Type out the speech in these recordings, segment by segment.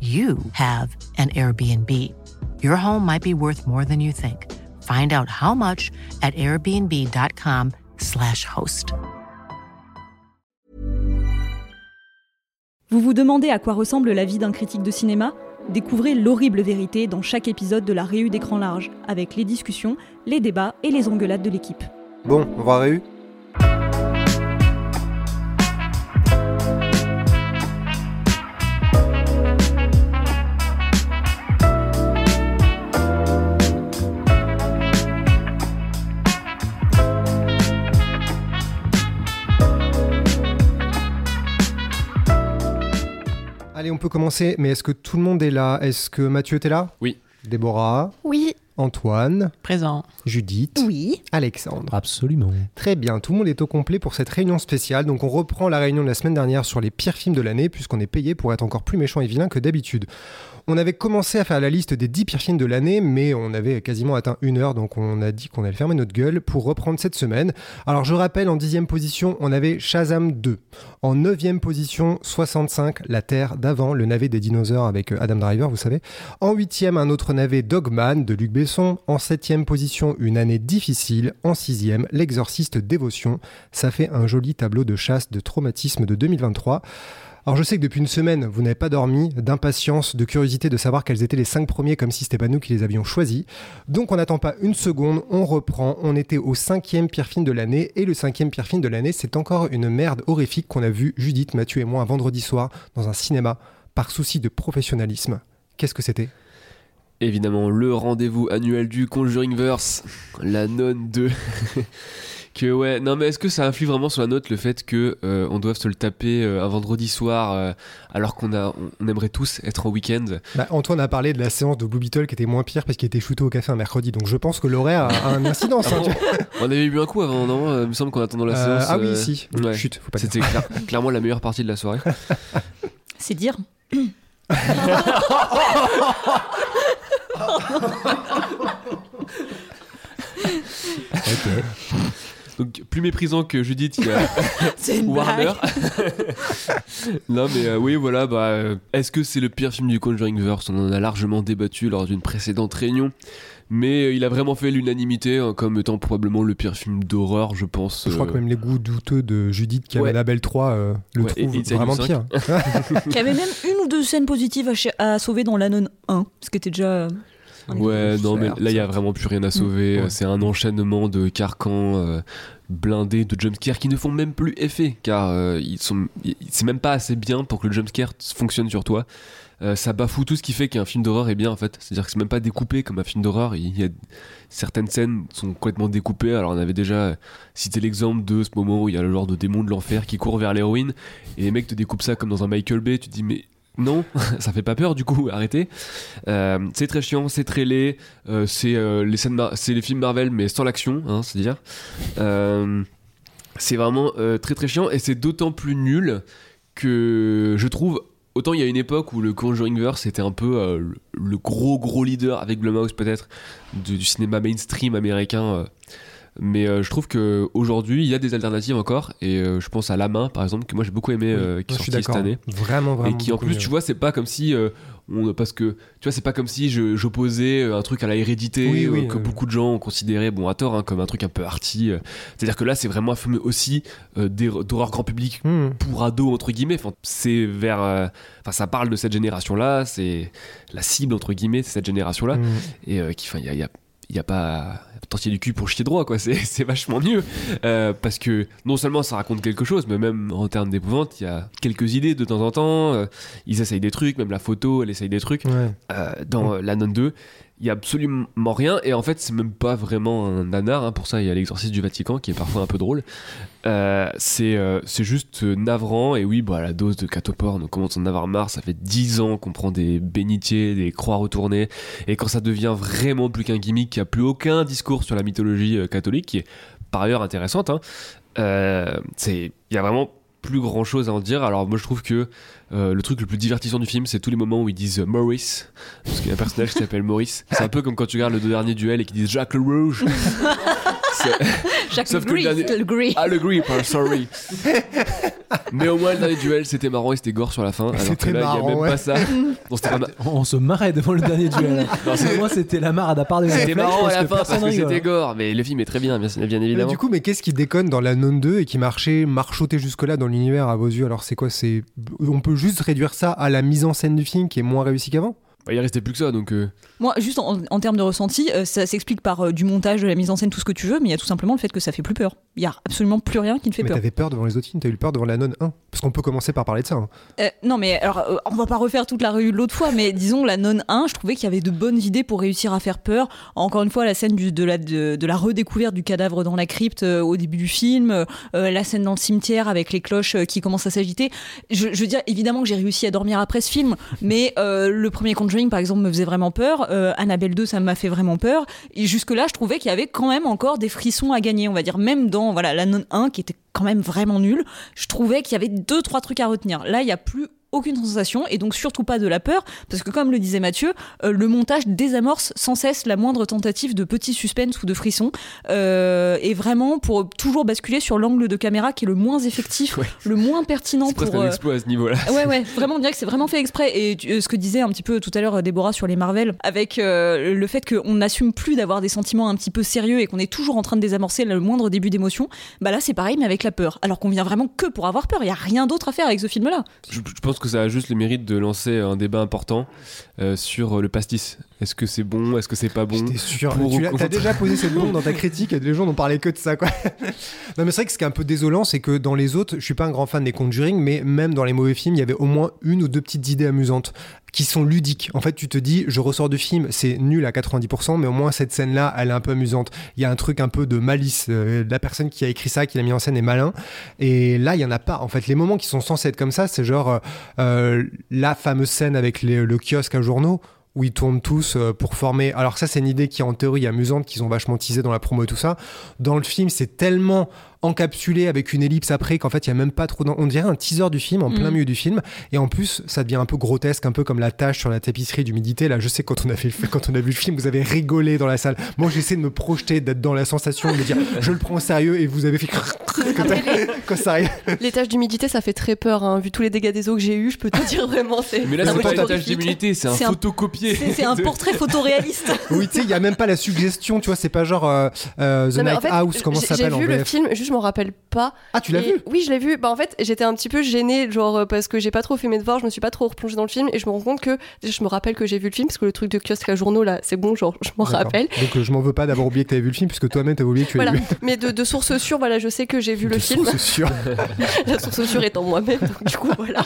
you have an Airbnb. Your home might be worth more than you think. Find out how much at airbnb.com/slash host. Vous vous demandez à quoi ressemble la vie d'un critique de cinéma? Découvrez l'horrible vérité dans chaque épisode de la Réu d'écran large, avec les discussions, les débats et les engueulades de l'équipe. Bon, on va Réu? Allez, on peut commencer, mais est-ce que tout le monde est là? Est-ce que Mathieu, t'es là? Oui. Déborah? Oui. Antoine? Présent. Judith? Oui. Alexandre? Absolument. Très bien, tout le monde est au complet pour cette réunion spéciale. Donc on reprend la réunion de la semaine dernière sur les pires films de l'année, puisqu'on est payé pour être encore plus méchant et vilain que d'habitude. On avait commencé à faire la liste des 10 pires de l'année, mais on avait quasiment atteint une heure, donc on a dit qu'on allait fermer notre gueule pour reprendre cette semaine. Alors je rappelle, en dixième position, on avait Shazam 2. En neuvième position, 65, La Terre d'avant, le navet des dinosaures avec euh, Adam Driver, vous savez. En huitième, un autre navet, Dogman, de Luc Besson. En septième position, Une année difficile. En sixième, L'Exorciste Dévotion. Ça fait un joli tableau de chasse de traumatisme de 2023. Alors je sais que depuis une semaine, vous n'avez pas dormi, d'impatience, de curiosité de savoir quels étaient les cinq premiers comme si c'était pas nous qui les avions choisis. Donc on n'attend pas une seconde, on reprend, on était au cinquième pire film de l'année, et le cinquième pire film de l'année, c'est encore une merde horrifique qu'on a vu Judith, Mathieu et moi un vendredi soir dans un cinéma, par souci de professionnalisme. Qu'est-ce que c'était? Évidemment, le rendez-vous annuel du Conjuringverse, la nonne 2. Que ouais, non mais est-ce que ça influe vraiment sur la note le fait que euh, on doive se le taper euh, un vendredi soir euh, alors qu'on a, on aimerait tous être en week-end? Bah, Antoine a parlé de la séance de Blue Beetle qui était moins pire parce qu'il était shooté au café un mercredi, donc je pense que l'horaire a, a une incidence. Ah hein, bon vois. On avait eu un coup avant, non? Il me semble qu'en attendant la Euh, séance. ah oui, euh, si. ouais. Chut, faut pas dire. C'était clair- clairement la meilleure partie de la soirée. C'est dire. Ok. Donc plus méprisant que Judith, il y a Warner. non mais euh, oui voilà bah euh, est-ce que c'est le pire film du Conjuringverse On en a largement débattu lors d'une précédente réunion. Mais euh, il a vraiment fait l'unanimité hein, comme étant probablement le pire film d'horreur, je pense. Je crois que même les goûts douteux de Judith qui a Ouais. Annabelle 3 euh, le Ouais, et trouvent Inside vraiment 5. pire. Il y avait même une ou deux scènes positives à, à sauver dans l'Anon 1, ce qui était déjà. Ouais, non, mais là, il y a vraiment plus rien à sauver. Ouais. Euh, C'est un enchaînement de carcans euh, blindés de jumpscares qui ne font même plus effet, car euh, ils sont, ils- c'est même pas assez bien pour que le jumpscare fonctionne sur toi. Euh, ça bafoue tout ce qui fait qu'un film d'horreur est bien en fait. C'est-à-dire que c'est même pas découpé comme un film d'horreur. Il y a certaines scènes sont complètement découpées. Alors on avait déjà cité l'exemple de ce moment où il y a le genre de démon de l'enfer qui court vers l'héroïne et les mecs te découpent ça comme dans un Michael Bay. Tu te dis mais non, ça fait pas peur du coup. Arrêtez. Euh, c'est très chiant, c'est très laid. euh, c'est euh, les les films Marvel mais sans l'action, hein, c'est dire. C'est vraiment très très chiant et c'est d'autant plus nul que je trouve autant il y a une époque où le Conjuringverse était un peu le- gros gros leader avec Blumhouse peut-être du, cinéma mainstream américain Mais euh, je trouve que aujourd'hui il y a des alternatives encore. Et euh, je pense à La Main, par exemple, que moi j'ai beaucoup aimé, euh, qui est sorti cette année. Vraiment, vraiment. Et qui en plus, mieux. tu vois, c'est pas comme si. on, parce que, tu vois, c'est pas comme si j'opposais un truc à la hérédité Oui, oui, que beaucoup de gens ont considéré, bon, à tort, hein, comme un truc un peu arty. C'est-à-dire que là, c'est vraiment un film aussi d'hor- d'horreur grand public Hmm. pour ados, entre guillemets. Enfin, c'est vers. Enfin, ça parle de cette génération-là, c'est la cible, entre guillemets, c'est cette génération-là. Hmm. Et qui, enfin, il y a, il y a- il y a pas tortiller du cul pour chier droit, quoi. C'est vachement mieux. Euh, parce que non seulement ça raconte quelque chose, mais même en termes d'épouvante, il y a quelques idées de temps en temps. Euh, ils essayent des trucs, même la photo, elle essaye des trucs. Ouais. Euh, dans La Nonne 2, il y a absolument rien. Et en fait, c'est même pas vraiment un nanar. hein. Pour ça, il y a l'exorcisme du Vatican qui est parfois un peu drôle. Euh, c'est euh, c'est juste euh, navrant. Et oui, bah, la dose de catoporn, on commence à en avoir marre. Ça fait 10 ans qu'on prend des bénitiers, des croix retournées. Et quand ça devient vraiment plus qu'un gimmick, qui a plus aucun discours sur la mythologie catholique, qui est par ailleurs intéressante, hein, c'est il y a vraiment plus grand chose à en dire. Alors moi je trouve que euh, le truc le plus divertissant du film, c'est tous les moments où ils disent euh, Maurice, parce qu'il y a un personnage qui s'appelle Maurice. C'est un peu comme quand tu regardes le deux derniers duels et qu'ils disent Jacques le Rouge. Jacques Sauf que Le le Gris, dernier- Le Gris. Ah le grip, hein, sorry. Mais au moins le dernier duel c'était marrant et c'était gore sur la fin. Alors que C'était là il y a marrant, même ouais. pas ça. Non, c'était pas ma- On se marrait devant le dernier duel. Non, Moi, c'était la marade à part des C'était marrant à parce la que fin parce personne que c'était gore, mais le film est très bien, bien, bien Mais évidemment. du coup, mais qu'est-ce qui déconne dans la non 2 et qui marchait, marchotait jusque-là dans l'univers à vos yeux? Alors c'est quoi? C'est on peut juste réduire ça à la mise en scène du film qui est moins réussie qu'avant? Bah, il restait plus que ça donc. euh, Moi, juste en, en termes de ressenti, euh, ça s'explique par euh, du montage, de la mise en scène, tout ce que tu veux, mais il y a tout simplement le fait que ça fait plus peur. Il y a absolument plus rien qui ne fait Mais peur. t'avais peur devant les autres films, t'as eu peur devant la non 1 Parce qu'on peut commencer par parler de ça. hein. Euh, non, mais alors, euh, on va pas refaire toute la revue de l'autre fois, mais disons, la non 1, je trouvais qu'il y avait de bonnes idées pour réussir à faire peur. Encore une fois, la scène du- de, la, de, de la redécouverte du cadavre dans la crypte euh, au début du film, la scène dans le cimetière avec les cloches euh, qui commencent à s'agiter. Je, je veux dire, évidemment que j'ai réussi à dormir après ce film, mais euh, le premier Conjuring, par exemple, me faisait vraiment peur. Euh, Annabelle 2, ça m'a fait vraiment peur. Et jusque-là, je trouvais qu'il y avait quand même encore des frissons à gagner, on va dire. Même dans voilà, la non 1, qui était quand même vraiment nulle, je trouvais qu'il y avait deux, trois trucs à retenir. Là, il y a plus aucune sensation et donc surtout pas de la peur parce que comme le disait Mathieu euh, le montage désamorce sans cesse la moindre tentative de petit suspense ou de frisson euh, et vraiment pour toujours basculer sur l'angle de caméra qui est le moins effectif Ouais. le moins pertinent C'est pour un euh, exploit à ce niveau-là. Ouais, ouais, vraiment, on dirait que c'est vraiment fait exprès. Et tu- euh, ce que disait un petit peu tout à l'heure Déborah sur les Marvel, avec le fait qu'on n'assume plus d'avoir des sentiments un petit peu sérieux et qu'on est toujours en train de désamorcer le moindre début d'émotion, bah là c'est pareil, mais avec la peur. Alors qu'on vient vraiment que pour avoir peur. Il y a rien d'autre à faire avec ce film-là. Je, je pense que ça a juste le mérite de lancer un débat important euh, sur euh, le pastis. Est-ce que c'est bon? Est-ce que c'est pas bon? Sûr. pour Tu T'as déjà posé cette bombe dans ta critique et les gens n'ont parlé que de ça, quoi. non, mais c'est vrai que ce qui est un peu désolant, c'est que dans les autres, je suis pas un grand fan des Conjuring, mais même dans les mauvais films, il y avait au moins une ou deux petites idées amusantes qui sont ludiques. En fait, tu te dis, je ressors du film, c'est nul à 90%, mais au moins cette scène-là, elle est un peu amusante. Il y a un truc un peu de malice. Euh, la personne qui a écrit ça, qui l'a mis en scène est malin. Et là, il y en a pas. En fait, les moments qui sont censés être comme ça, c'est genre euh, la fameuse scène avec les- le kiosque à où ils tournent tous euh, pour former. Alors ça, c'est une idée qui est en théorie amusante, qu'ils ont vachement teasé dans la promo et tout ça. Dans le film, c'est tellement encapsulé avec une ellipse après qu'en fait, il y a même pas trop... On dirait un teaser du film, en plein Mhm. milieu du film. Et en plus, ça devient un peu grotesque, un peu comme la tâche sur la tapisserie d'humidité. Là, je sais, quand on, a fait le- quand on a vu le film, vous avez rigolé dans la salle. Moi, j'essaie de me projeter, d'être dans la sensation, de me dire, je le prends au sérieux, et vous avez fait... quand, quand ça arrive. Les taches d'humidité, ça fait très peur. hein. Vu tous les dégâts des eaux que j'ai eu, je peux te dire vraiment, c'est. Mais là, c'est pas une tâche d'immunité, c'est un un- photocopier. C'est un portrait photoréaliste. Oui, tu sais, il y a même pas la suggestion, tu vois, c'est pas genre euh, euh, The Non, en Night fait, House, comment ça s'appelle en J'ai vu le VF? film, juste je m'en rappelle pas. Ah, tu l'as vu Oui, je l'ai vu. Bah en fait, j'étais un petit peu gênée, genre euh, parce que j'ai pas trop fait mes devoirs, je me suis pas trop replongée dans le film et je me rends compte que déjà, je me rappelle que j'ai vu le film parce que le truc de kiosque à journaux là, c'est bon, genre je m'en rappelle. Donc euh, je m'en veux pas d'avoir oublié que t'avais vu le film, puisque toi-même t'avais oublié que tu Voilà. vu. Mais de, de sources sûres, voilà, je sais que j'ai vu le De film. source sûre. La source sûre étant moi-même, donc du coup voilà.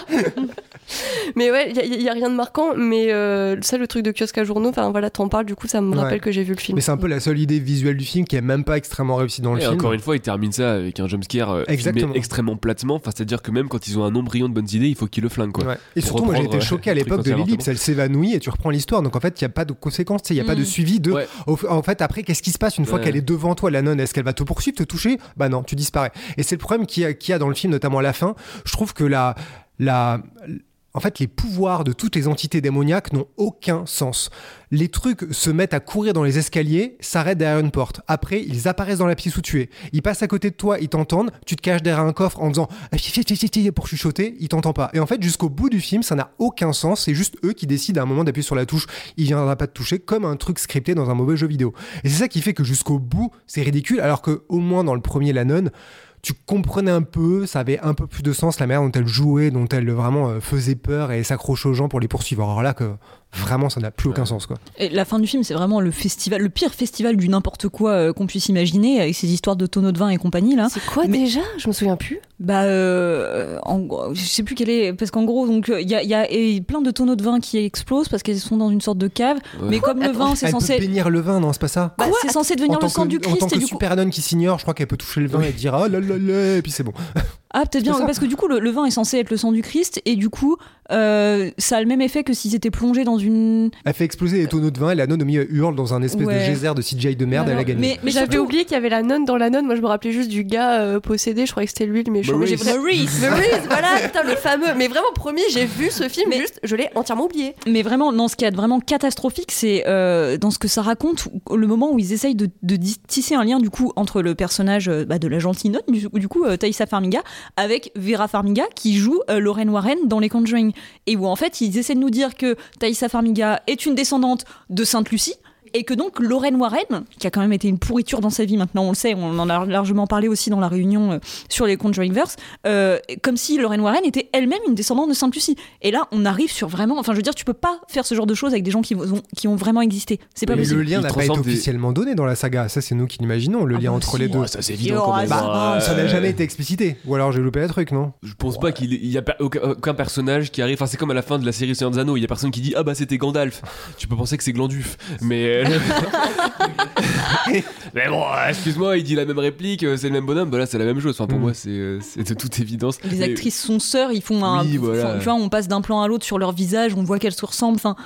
mais ouais, il y, a- y a rien de marquant, mais euh, ça, le truc de kiosque à journaux, enfin voilà, t'en parles, du coup ça me Ouais. rappelle que j'ai vu le film. Mais c'est un peu la seule idée visuelle du film qui est même pas extrêmement réussie dans le Et film. encore une fois, il termine ça avec un jumpscare euh, filmé extrêmement platement. Enfin, c'est-à-dire que même quand ils ont un embryon de bonnes idées, il faut qu'ils le flinguent. Quoi. Ouais. Et surtout, moi j'ai été euh, choqué à l'époque de l'ellipse, elle s'évanouit et tu reprends l'histoire. Donc en fait, il n'y a pas de conséquences, il n'y a pas de Mm. suivi de. Ouais. En fait, après, qu'est-ce qui se passe une fois Ouais. qu'elle est devant toi, la nonne? Est-ce qu'elle va te poursuivre, te toucher? Bah non, tu disparais. Et c'est le problème qu'il y, y a dans le film, notamment à la fin. Je trouve que la. la en fait, les pouvoirs de toutes les entités démoniaques n'ont aucun sens. Les trucs se mettent à courir dans les escaliers, s'arrêtent derrière une porte. Après, ils apparaissent dans la pièce où tu es. Ils passent à côté de toi, ils t'entendent. Tu te caches derrière un coffre en faisant pour chuchoter, ils t'entendent pas. Et en fait, jusqu'au bout du film, ça n'a aucun sens. C'est juste eux qui décident à un moment d'appuyer sur la touche. Il viendra pas te toucher comme un truc scripté dans un mauvais jeu vidéo. Et c'est ça qui fait que jusqu'au bout, c'est ridicule. Alors que au moins dans le premier, la nonne, tu comprenais un peu, ça avait un peu plus de sens la manière dont elle jouait, dont elle vraiment euh, faisait peur et s'accroche aux gens pour les poursuivre. Alors là, que vraiment, ça n'a plus aucun sens. Quoi. Et la fin du film, c'est vraiment le festival, le pire festival du n'importe quoi euh, qu'on puisse imaginer, avec ces histoires de tonneaux de vin et compagnie là. C'est quoi Mais- déjà? Je me souviens plus. Bah, euh, en, gros, je sais plus quel est, parce qu'en gros, donc il y a, il y a et plein de tonneaux de vin qui explosent parce qu'elles sont dans une sorte de cave. Ouais. Mais comme le vin, c'est Elle censé, peut bénir le vin, non, c'est pas ça? Bah, c'est censé devenir en tant le sang que, du en Christ tant et que du coup, super nonne qui s'ignore, je crois qu'elle peut toucher le vin et dire ah là là là, et puis c'est bon. Ah, peut-être bien, ça. parce que du coup, le, le vin est censé être le sang du Christ, et du coup, euh, ça a le même effet que s'ils étaient plongés dans une. Elle fait exploser les tonneaux de vin et la nonne au milieu hurle dans un espèce Ouais. de geyser de CGI de merde, elle a gagné. Mais, mais J'avais oublié qu'il y avait la nonne dans la nonne. Moi, je me rappelais juste du gars euh, possédé. Je croyais que c'était lui le méchant. Mais j'ai Maurice. vra- Maurice. Maurice, voilà, putain, le fameux. Mais vraiment, promis, j'ai vu ce film, Mais- juste, je l'ai entièrement oublié. Mais vraiment, non, ce qui est vraiment catastrophique, c'est euh, dans ce que ça raconte, le moment où ils essayent de, tisser un lien du coup entre le personnage bah, de la gentille note, du, du coup euh, Thaïsa Farmiga, avec Vera Farmiga qui joue euh, Lorraine Warren dans Les Conjuring, et où en fait ils essaient de nous dire que Thaïsa Farmiga est une descendante de Sainte Lucie. Et que donc Lorraine Warren, qui a quand même été une pourriture dans sa vie, maintenant on le sait, on en a largement parlé aussi dans la réunion euh, sur les Conjuringverse, euh, comme si Lorraine Warren était elle-même une descendante de Sainte Lucie. Et là, on arrive sur vraiment. Enfin, je veux dire, tu peux pas faire ce genre de choses avec des gens qui ont, qui ont vraiment existé. C'est pas Mais possible. le lien n'a pas été des- officiellement donné dans la saga. Ça, c'est nous qui l'imaginons, le Ah lien bah entre si. les deux. Ouais, ça c'est évident quand aura même. ça. hein. Ça n'a Euh, jamais été explicité. Ou alors j'ai loupé le truc, non Je pense pas qu'il il y a per- aucun, personnage qui arrive. Enfin, c'est comme à la fin de la série Seigneur des Anneaux. Il y a personne qui dit Ah bah c'était Gandalf. Tu peux penser que c'est Glandulf. Mais. mais bon, euh, excuse-moi, il dit la même réplique, euh, c'est le même bonhomme. Bah là, c'est la même chose. Enfin, pour Mm. moi, c'est euh, c'est de toute évidence. Les Mais- actrices sont sœurs, ils font un. Oui, font- voilà. Tu vois, on passe d'un plan à l'autre sur leur visage, on voit qu'elles se ressemblent. Enfin,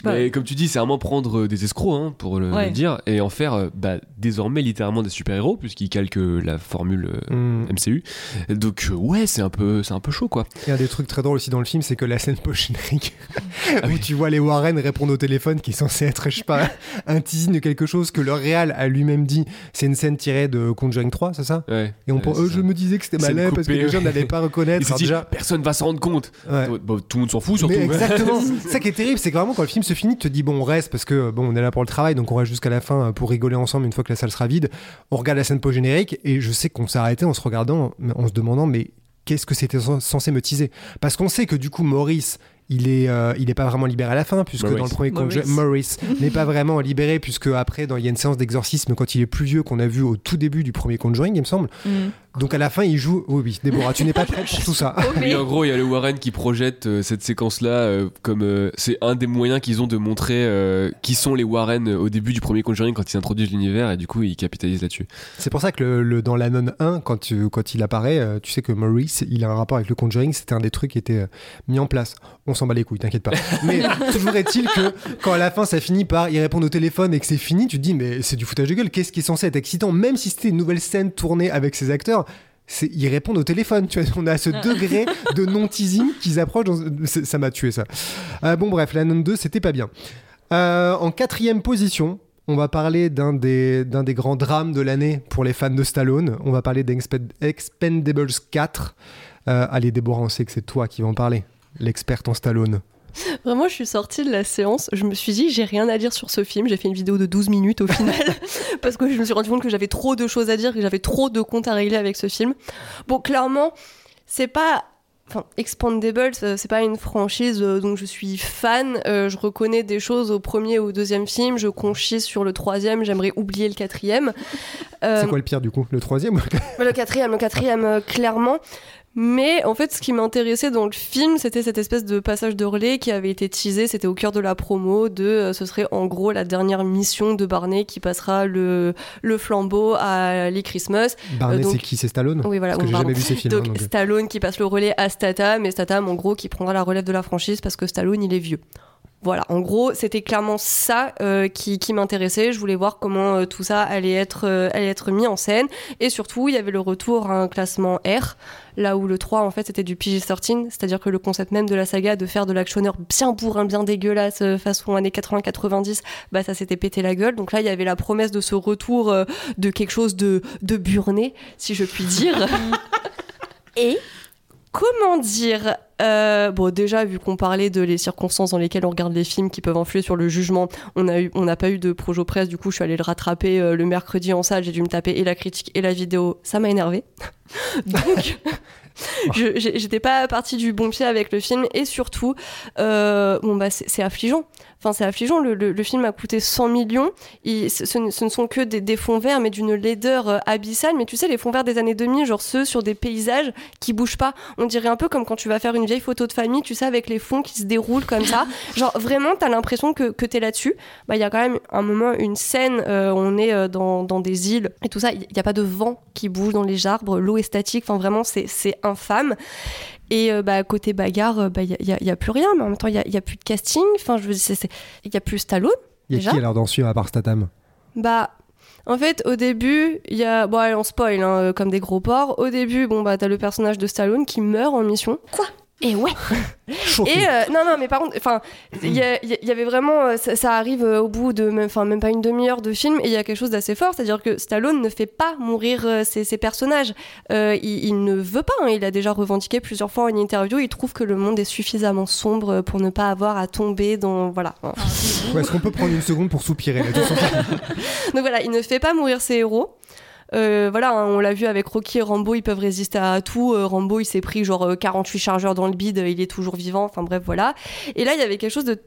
pas. Mais comme tu dis, c'est vraiment prendre euh, des escrocs, hein, pour le, Ouais. le dire, et en faire euh, bah, désormais littéralement des super-héros, puisqu'ils calquent euh, la formule euh. MCU. Donc, euh, ouais, c'est un, peu, c'est un peu chaud, quoi. Il y a des trucs très drôles aussi dans le film, c'est que la scène post-générique Ah où tu vois les Warren répondre au téléphone qui est censé être, je sais pas, un teasing de quelque chose que le réal a lui-même dit. C'est une scène tirée de Conjuring 3, c'est ça? Ouais. Et on Ouais, pense, euh, ça. je me disais que c'était malin parce que les gens n'allaient pas reconnaître. dit, déjà, personne va s'en rendre compte. ouais. Bah, tout le monde s'en fout, surtout. Mais exactement. ça qui est terrible, c'est que vraiment quand le film se finit, tu te dis bon, on reste parce que bon, on est là pour le travail, donc on reste jusqu'à la fin euh, pour rigoler ensemble une fois que la salle sera vide. On regarde la scène post-générique et je sais qu'on s'est arrêté en se regardant, en se demandant mais qu'est-ce que c'était cen- censé me teaser? Parce qu'on sait que du coup Maurice il est, euh, il est pas vraiment libéré à la fin, puisque Maurice. dans le premier Maurice. Maurice n'est pas vraiment libéré, puisque après, dans- il y a une séance d'exorcisme quand il est plus vieux qu'on a vu au tout début du premier Conjuring, il me semble. Mm. Donc à la fin, il joue. Oui, oui, Déborah, tu n'es pas prête pour tout ça. Oui, en gros, il y a le Warren qui projette euh, cette séquence-là euh, comme euh, c'est un des moyens qu'ils ont de montrer euh, qui sont les Warren au début du premier Conjuring quand ils introduisent l'univers et du coup ils capitalisent là-dessus. C'est pour ça que le, le- dans l'Anon 1, quand, tu- quand il apparaît, euh, tu sais que Maurice, il a un rapport avec le Conjuring, c'était un des trucs qui était euh, mis en place. On s'en bat les couilles, t'inquiète pas. Mais toujours est-il que quand à la fin ça finit par il répond au téléphone et que c'est fini, tu te dis mais c'est du foutage de gueule, qu'est-ce qui est censé être excitant? Même si c'était une nouvelle scène tournée avec ces acteurs, ils répondent au téléphone. Tu vois, on a ce degré de non-teasing qu'ils approchent. dans- Ça m'a tué ça. Euh, bon bref, l'Anon 2, c'était pas bien. Euh, en quatrième position, on va parler d'un des, d'un des grands drames de l'année pour les fans de Stallone. On va parler d'Expendables 4. Euh, allez, Déborah, on sait que c'est toi qui vas en parler, l'experte en Stallone. Vraiment, je suis sortie de la séance, je me suis dit, j'ai rien à dire sur ce film. J'ai fait une vidéo de 12 minutes au final, parce que je me suis rendu compte que j'avais trop de choses à dire, que j'avais trop de comptes à régler avec ce film. Bon, clairement, c'est pas. Enfin, Expandables, euh, c'est pas une franchise euh, dont je suis fan. Euh, je reconnais des choses au premier ou au deuxième film. Je conchis sur le troisième. J'aimerais oublier le quatrième. Euh, C'est quoi le pire du coup? Le troisième le quatrième? le quatrième, clairement. Mais en fait, ce qui m'intéressait dans le film, c'était cette espèce de passage de relais qui avait été teasé. C'était au cœur de la promo. De, euh, ce serait en gros la dernière mission de Barney qui passera le, le flambeau à Lee Christmas. Barney, Euh, donc- c'est qui? C'est Stallone? Oui, voilà. Parce que bon, j'ai jamais vu ces films. Donc hein, donc, euh. Stallone qui passe le relais à Statham et Statham en gros qui prendra la relève de la franchise parce que Stallone il est vieux. Voilà, en gros, c'était clairement ça euh, qui, qui m'intéressait. Je voulais voir comment euh, tout ça allait être, euh, allait être mis en scène. Et surtout, il y avait le retour à un classement R, là où le 3, en fait, c'était du PG-13, c'est-à-dire que le concept même de la saga de faire de l'actionneur bien bourrin, bien dégueulasse, façon années 80-90, bah ça s'était pété la gueule. Donc là, il y avait la promesse de ce retour de quelque chose de, de burné, si je puis dire. Et comment dire? Euh, bon déjà vu qu'on parlait de les circonstances dans lesquelles on regarde les films qui peuvent influer sur le jugement on a eu on n'a pas eu de projo presse. Du coup je suis allée le rattraper euh, le mercredi en salle. J'ai dû me taper et la critique et la vidéo. Ça m'a énervé donc j'étais pas partie du bon pied avec le film. Et surtout euh, bon bah c'est affligeant enfin c'est affligeant. Le, le- le film a coûté 100 millions. Il- ce, ce ne- sont que des, des fonds verts mais d'une laideur euh, abyssale. Mais tu sais les fonds verts des années 2000 genre ceux sur des paysages qui bougent pas. On dirait un peu comme quand tu vas faire une vieille photo de famille tu sais avec les fonds qui se déroulent comme ça. Genre vraiment t'as l'impression que, que t'es là-dessus. Bah il y a quand même un moment une scène euh, on est euh, dans, dans des îles et tout ça. Il n'y a pas de vent qui bouge dans les arbres. L'eau est statique. Enfin vraiment c'est infâme et euh, bah, côté bagarre, euh, bah, il n'y a, y a plus rien, mais en même temps, il n'y a, y a plus de casting. Enfin, je veux dire, il n'y a plus Stallone. Il y a Déjà qui alors dans ce à part Statham Bah, en fait, au début, il y a. Bon, allez, on spoil, hein, euh, comme des gros porcs. Au début, bon, bah, t'as le personnage de Stallone qui meurt en mission. Quoi? Et ouais Et euh, non, non, mais par contre, enfin, il y, avait vraiment, euh, ça, ça arrive euh, au bout de, même, enfin, même pas une demi-heure de film, et il y a quelque chose d'assez fort, c'est-à-dire que Stallone ne fait pas mourir ses, ses personnages. Euh, il, il ne veut pas. hein, il a déjà revendiqué plusieurs fois en interview. Il trouve que le monde est suffisamment sombre pour ne pas avoir à tomber dans, voilà. Ou est-ce qu'on peut prendre une seconde pour soupirer là, Donc voilà, il ne fait pas mourir ses héros. Euh, voilà, hein, on l'a vu avec Rocky et Rambo, ils peuvent résister à tout. Euh, Rambo, il s'est pris genre euh, 48 chargeurs dans le bide, euh, il est toujours vivant. Enfin bref, voilà. Et là, il y avait quelque chose de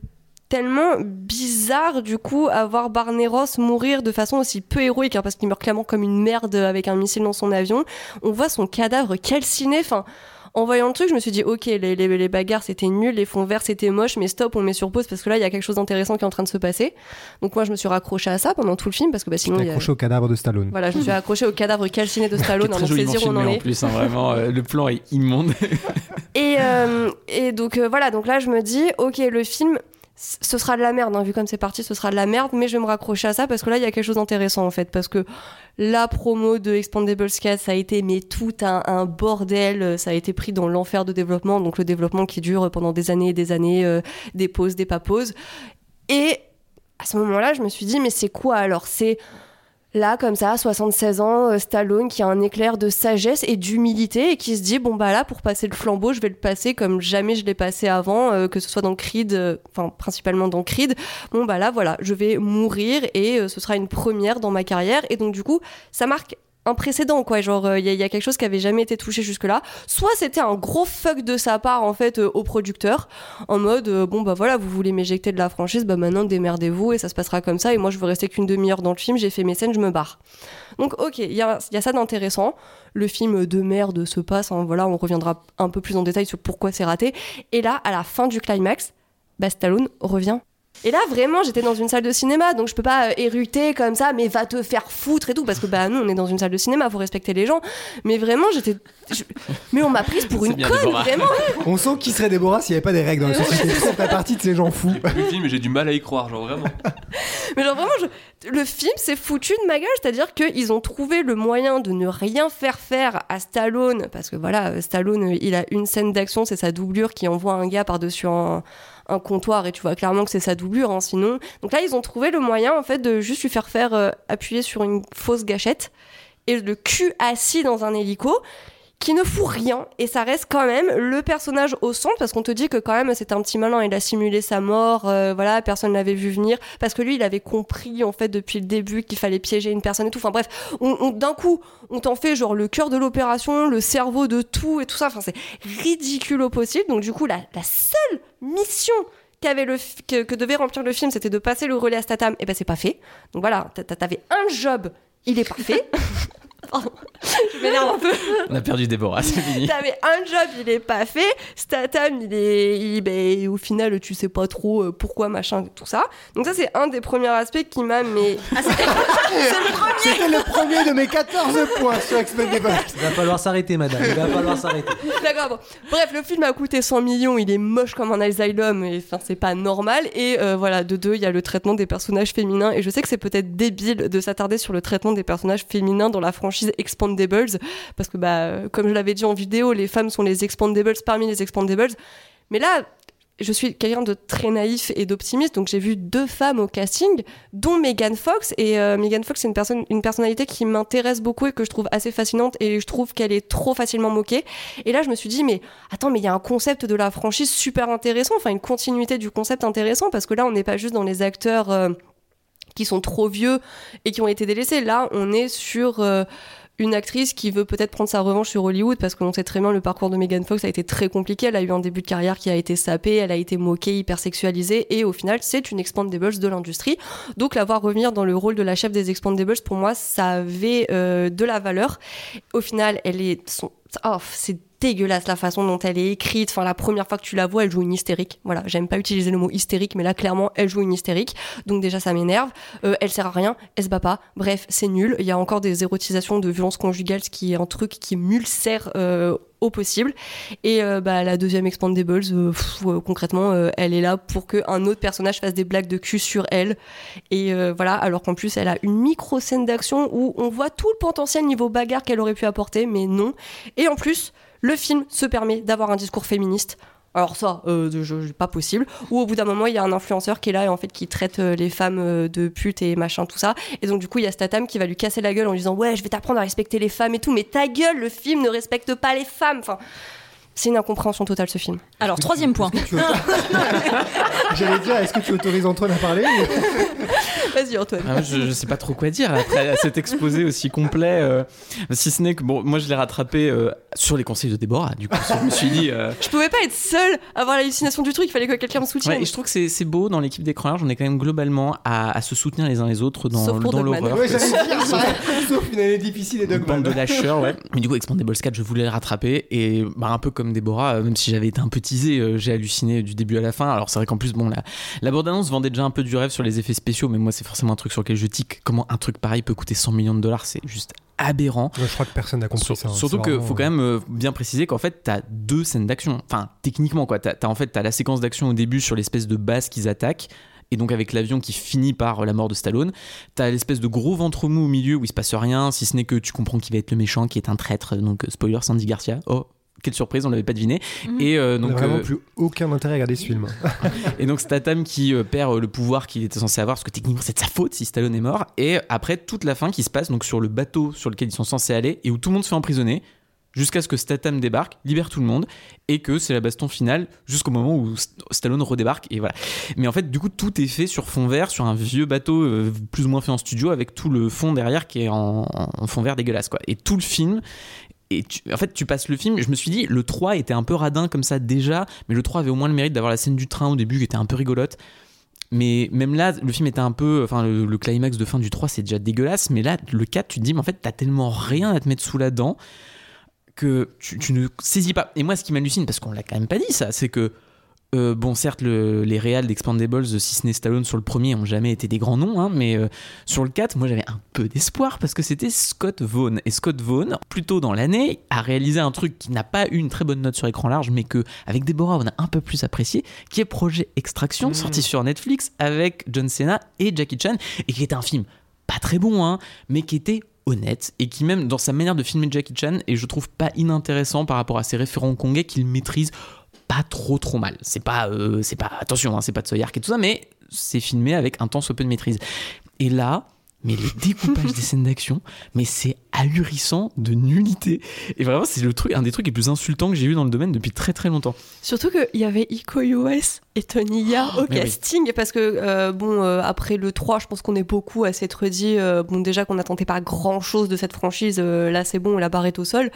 tellement bizarre du coup à voir Barney Ross mourir de façon aussi peu héroïque hein, parce qu'il meurt clairement comme une merde avec un missile dans son avion on voit son cadavre calciné enfin en voyant le truc, je me suis dit, ok, les, les, les bagarres c'était nul, les fonds verts c'était moche, mais stop, on met sur pause parce que là il y a quelque chose d'intéressant qui est en train de se passer. Donc moi je me suis raccrochée à ça pendant tout le film parce que bah, sinon. il y a- Accroché au cadavre de Stallone. Voilà, je me suis accrochée au cadavre calciné de Stallone, hein, joliment dire où on en en est. plus, hein, vraiment. euh, le plan est immonde. Et, euh, et donc euh, voilà, donc là je me dis, ok, le film, ce sera de la merde, hein, vu comme c'est parti, ce sera de la merde, mais je vais me raccrocher à ça parce que là il y a quelque chose d'intéressant en fait, parce que la promo de Expandables 4, ça a été mais tout un, bordel, ça a été pris dans l'enfer de développement, donc le développement qui dure pendant des années et des années, euh, des pauses, des pas pauses. Et à ce moment-là, je me suis dit, mais c'est quoi alors? C'est là, comme ça, 76 ans, euh, Stallone qui a un éclair de sagesse et d'humilité et qui se dit, bon bah là, pour passer le flambeau, je vais le passer comme jamais je l'ai passé avant, euh, que ce soit dans Creed, euh, enfin principalement dans Creed. Bon bah là, voilà, je vais mourir et ce sera une première dans ma carrière. Et donc du coup, ça marque un précédent quoi. Genre il y, a- y a quelque chose qui avait jamais été touché jusque là soit c'était un gros fuck de sa part en fait euh, au producteur en mode euh, bon bah voilà vous voulez m'éjecter de la franchise bah maintenant démerdez-vous et ça se passera comme ça et moi je veux rester qu'une demi-heure dans le film j'ai fait mes scènes je me barre. Donc ok il y a, y a ça d'intéressant. Le film de merde se passe hein, voilà on reviendra un peu plus en détail sur pourquoi c'est raté. Et là à la fin du climax bah revient et là, vraiment, j'étais dans une salle de cinéma, donc je peux pas euh, éructer comme ça, mais va te faire foutre et tout, parce que bah nous, on est dans une salle de cinéma, faut respecter les gens. Mais vraiment, j'étais. je- Mais on m'a prise pour C'est une bien, conne, Déborah. vraiment. On sent qui serait Déborah s'il n'y avait pas des règles dans la société. Ça fait partie de ces gens fous. Le film, mais j'ai du mal à y croire, genre vraiment. Mais genre vraiment, je- le film s'est foutu de ma gueule, c'est-à-dire qu'ils ont trouvé le moyen de ne rien faire faire à Stallone, parce que voilà, euh, Stallone, euh, il a une scène d'action, c'est sa doublure qui envoie un gars par-dessus un, un comptoir, et tu vois clairement que c'est sa doublure, hein, sinon. Donc là, ils ont trouvé le moyen, en fait, de juste lui faire faire euh, appuyer sur une fausse gâchette, et le cul assis dans un hélico, qui ne fout rien et ça reste quand même le personnage au centre parce qu'on te dit que quand même c'est un petit malin il a simulé sa mort euh, voilà personne l'avait vu venir parce que lui il avait compris en fait depuis le début qu'il fallait piéger une personne et tout. Enfin bref on, d'un coup on t'en fait genre le cœur de l'opération le cerveau de tout et tout ça. Enfin c'est ridicule au possible. Donc du coup la, la seule mission le que, devait remplir le film c'était de passer le relais à Statham. Et ben c'est pas fait. Donc voilà t'a- t'a- t'avais un job il est pas fait Pardon, je m'énerve un peu. On a perdu Déborah, c'est fini. T'avais un job, il est pas fait. Statham, il est. il- ben, au final, tu sais pas trop euh, pourquoi, machin, tout ça. Donc, ça, c'est un des premiers aspects qui m'a. Mais. Ah, c'était- c'est le premier C'était le premier de mes 14 points sur Expendables. Il va falloir s'arrêter, madame. Il va falloir s'arrêter. D'accord, bon. Bref, le film a coûté 100 millions, il est moche comme un asylum, et enfin, c'est pas normal. Et euh, voilà, de deux, il y a le traitement des personnages féminins. Et je sais que c'est peut-être débile de s'attarder sur le traitement des personnages féminins dans la franchise Expandables, parce que, bah, comme je l'avais dit en vidéo, les femmes sont les Expandables parmi les Expandables. Mais là, je suis quelqu'un de très naïf et d'optimiste, donc j'ai vu deux femmes au casting, dont Megan Fox. Et euh, Megan Fox, c'est une, personne, une personnalité qui m'intéresse beaucoup et que je trouve assez fascinante. Et je trouve qu'elle est trop facilement moquée. Et là, je me suis dit, mais attends, mais il y a un concept de la franchise super intéressant, enfin une continuité du concept intéressant, parce que là, on n'est pas juste dans les acteurs euh, qui sont trop vieux et qui ont été délaissés. Là, on est sur euh, une actrice qui veut peut-être prendre sa revanche sur Hollywood, parce qu'on sait très bien le parcours de Megan Fox a été très compliqué. Elle a eu un début de carrière qui a été sapé, elle a été moquée, hyper sexualisée, et au final, c'est une Expandables de l'industrie. Donc, la voir revenir dans le rôle de la chef des Expandables, pour moi, ça avait euh, de la valeur. Au final, elle est. Son... Oh, c'est dégueulasse la façon dont elle est écrite. Enfin, la première fois que tu la vois, elle joue une hystérique. Voilà, j'aime pas utiliser le mot hystérique, mais là, clairement, elle joue une hystérique. Donc, déjà, ça m'énerve. Euh, elle sert à rien, elle se bat pas. Bref, c'est nul. Il y a encore des érotisations de violence conjugale, ce qui est un truc qui m'ulcère euh, au possible. Et euh, bah, la deuxième Expandables, concrètement, elle est là pour qu'un autre personnage fasse des blagues de cul sur elle. Et voilà, alors qu'en plus, elle a une micro scène d'action où on voit tout le potentiel niveau bagarre qu'elle aurait pu apporter, mais non. Et en plus, le film se permet d'avoir un discours féministe. Alors ça, euh, je- pas possible. Ou au bout d'un moment, il y a un influenceur qui est là et en fait qui traite euh, les femmes euh, de putes et machin tout ça. Et donc du coup, il y a Statham qui va lui casser la gueule en lui disant ouais, je vais t'apprendre à respecter les femmes et tout. Mais ta gueule, le film ne respecte pas les femmes. Enfin, c'est une incompréhension totale ce film. Alors, troisième point. J'allais dire, est-ce que tu autorises Antoine à parler Vas-y Antoine. Ah, je, je sais pas trop quoi dire après cet exposé aussi complet. euh, si ce n'est que bon, moi je l'ai rattrapé euh, sur les conseils de Déborah. Du coup, je me suis dit. euh, Je pouvais pas être seule à avoir l'hallucination du truc. Il fallait que quelqu'un me soutienne. ouais, et je trouve que c'est c'est beau dans l'équipe d'écran large. On est quand même globalement à, à se soutenir les uns les autres dans, Sauf pour dans Dogman. l'horreur. Ouais. Sauf une année difficile et Une bande Dogman. de lâcheurs, ouais. Mais du coup, Expandables 4, je voulais le rattraper. Et bah, un peu comme Déborah, euh, même si j'avais été un peu teasé, euh, j'ai halluciné du début à la fin. Alors, c'est vrai qu'en plus, bon, la, la bande-annonce vendait déjà un peu du rêve sur les effets spéciaux. Mais moi, c'est forcément un truc sur lequel je tique. Comment un truc pareil peut coûter 100 millions de dollars C'est juste aberrant. Ouais, je crois que personne n'a compris Sur- ça. hein. surtout qu'il faut quand même euh, bien préciser qu'en fait, t'as deux scènes d'action. Enfin, techniquement, quoi. T'as, t'as- en fait, t'as la séquence d'action au début sur l'espèce de base qu'ils attaquent. Et donc avec l'avion qui finit par euh, la mort de Stallone, t'as l'espèce de gros ventre mou au milieu où il se passe rien, si ce n'est que tu comprends qu'il va être le méchant, qui est un traître. Donc euh, spoiler, Sandy Garcia. Oh, quelle surprise, on l'avait pas deviné. Mhm. Et euh, On n'a donc vraiment euh, plus aucun intérêt à regarder ce film. et donc Statham qui euh, perd euh, le pouvoir qu'il était censé avoir parce que techniquement c'est de sa faute si Stallone est mort et après toute la fin qui se passe donc sur le bateau sur lequel ils sont censés aller et où tout le monde se fait emprisonner jusqu'à ce que Statham débarque, libère tout le monde et que c'est la baston finale jusqu'au moment où St- Stallone redébarque et voilà. Mais en fait du coup tout est fait sur fond vert sur un vieux bateau euh, plus ou moins fait en studio avec tout le fond derrière qui est en, en fond vert dégueulasse quoi. Et tout le film et en fait, tu passes le film. Je me suis dit, le 3 était un peu radin comme ça déjà, mais le 3 avait au moins le mérite d'avoir la scène du train au début qui était un peu rigolote. Mais même là, le film était un peu. Enfin, le, climax de fin du 3, c'est déjà dégueulasse. Mais là, le 4, tu te dis, mais en fait, t'as tellement rien à te mettre sous la dent que tu, tu ne saisis pas. Et moi, ce qui m'hallucine, parce qu'on l'a quand même pas dit ça, c'est que. Euh, bon, certes, le- les réals d'Expandables, si ce n'est Stallone sur le premier, ont jamais été des grands noms, hein, mais euh, sur le 4, moi j'avais un peu d'espoir parce que c'était Scott Vaughn. Et Scott Vaughn, plus tôt dans l'année, a réalisé un truc qui n'a pas eu une très bonne note sur écran large, mais que avec Deborah on a un peu plus apprécié, qui est Projet Extraction, sorti sur Netflix avec John Cena et Jackie Chan, et qui était un film pas très bon, hein, mais qui était honnête et qui même dans sa manière de filmer Jackie Chan et je trouve pas inintéressant par rapport à ses référents hongkongais qu'il maîtrise pas trop trop mal. C'est pas, euh, c'est pas attention, hein, c'est pas de Soyark et tout ça, mais c'est filmé avec un temps peu de maîtrise. Et là, mais le découpage des scènes d'action, mais c'est ahurissant de nullité. Et vraiment, c'est le truc, un des trucs les plus insultants que j'ai eu dans le domaine depuis très très longtemps. Surtout qu'il y avait Iko US et Tony Ya au oui. casting, parce que, euh, bon, euh, après le 3, je pense qu'on est beaucoup à s'être dit, euh, bon, déjà qu'on n'attendait pas grand chose de cette franchise, là c'est bon, la barre est au sol.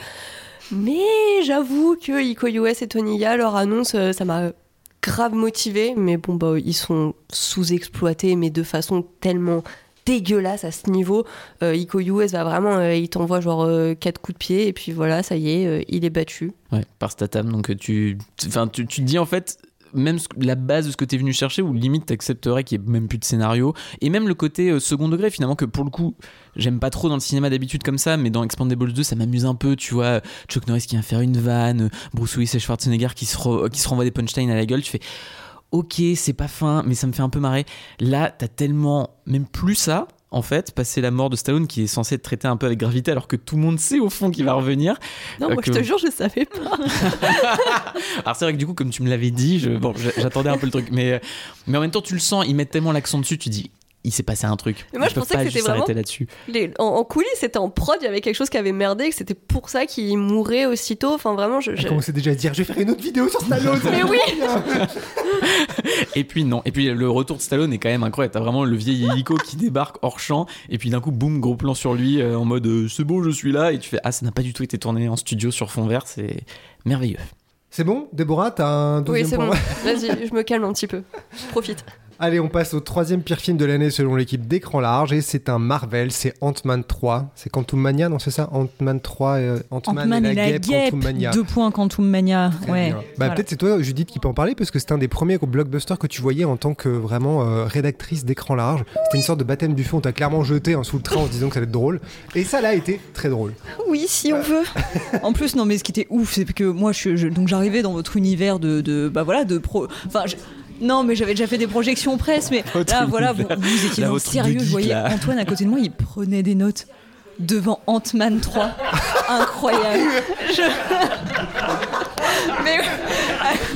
Mais j'avoue que Iko US et Tony Ya, leur annonce, euh, ça m'a grave motivé, mais bon, bah, ils sont sous-exploités, mais de façon tellement dégueulasse à ce niveau. Euh, va vraiment, euh, il t'envoie genre euh, quatre coups de pied et puis voilà, ça y est, il est battu. Ouais, par Statham. Donc tu, enfin, tu, dis en fait, même la base de ce que tu es venu chercher, ou limite t'accepterais qu'il n'y ait même plus de scénario, et même le côté euh, second degré finalement, que pour le coup, j'aime pas trop dans le cinéma d'habitude comme ça, mais dans Expandables 2, ça m'amuse un peu, tu vois, Chuck Norris qui vient faire une vanne, Bruce Willis et Schwarzenegger qui se, qui se renvoient des punchlines à la gueule, tu fais. Ok, c'est pas fin, mais ça me fait un peu marrer. Là, t'as tellement même plus ça, en fait, passer la mort de Stallone qui est censé être traité un peu avec gravité, alors que tout le monde sait au fond qu'il va revenir. Non, moi Ok. je te jure, je savais pas. Alors c'est vrai que du coup, comme tu me l'avais dit, je, bon, j'a- j'attendais un peu le truc, mais, mais en même temps, tu le sens, ils mettent tellement l'accent dessus, tu dis, il s'est passé un truc. Mais moi, Ils je pensais pas que c'était vraiment- là-dessus. Les- en, en coulisses, c'était en prod, il y avait quelque chose qui avait merdé, que c'était pour ça qu'il mourait aussitôt. Enfin, vraiment, je. Elle je- commençait déjà à dire je vais faire une autre vidéo sur Stallone. Mais oui Et puis non, et puis le retour de Stallone est quand même incroyable. T'as vraiment le vieil hélico qui débarque hors champ, et puis d'un coup, boum, gros plan sur lui euh, en mode euh, c'est bon, je suis là, et tu fais ah, ça n'a pas du tout été tourné en studio sur fond vert, c'est merveilleux. C'est bon, Déborah, t'as un Oui, deuxième c'est pour bon. Vas-y, je me calme un petit peu. Profite. Allez, on passe au troisième pire film de l'année selon l'équipe d'écran large et c'est un Marvel, c'est Ant-Man 3. C'est Quantum Mania, non c'est ça? Ant-Man 3, euh, Ant-Man, Ant-Man et la, guêpe, Quantum Mania. Deux points Quantum Mania. Très Ouais. bien. Bah, Voilà. Peut-être c'est toi, Judith, qui peut en parler parce que c'était un des premiers blockbusters que tu voyais en tant que vraiment euh, rédactrice d'écran large. C'était une sorte de baptême du feu, on t'a clairement jeté hein, sous le train en se disant que ça allait être drôle. Et ça là a été très drôle. Oui, si on veut. en plus, non, mais ce qui était ouf, c'est que moi, je, je- donc j'arrivais dans votre univers de, de bah voilà, de pro. Enfin, non, mais j'avais déjà fait des projections presse, mais Votre là, voilà, vous, vous étiez Là, dans le votre sérieux. Je voyais là. Antoine à côté de moi, il prenait des notes devant Ant-Man 3. Incroyable. Je- mais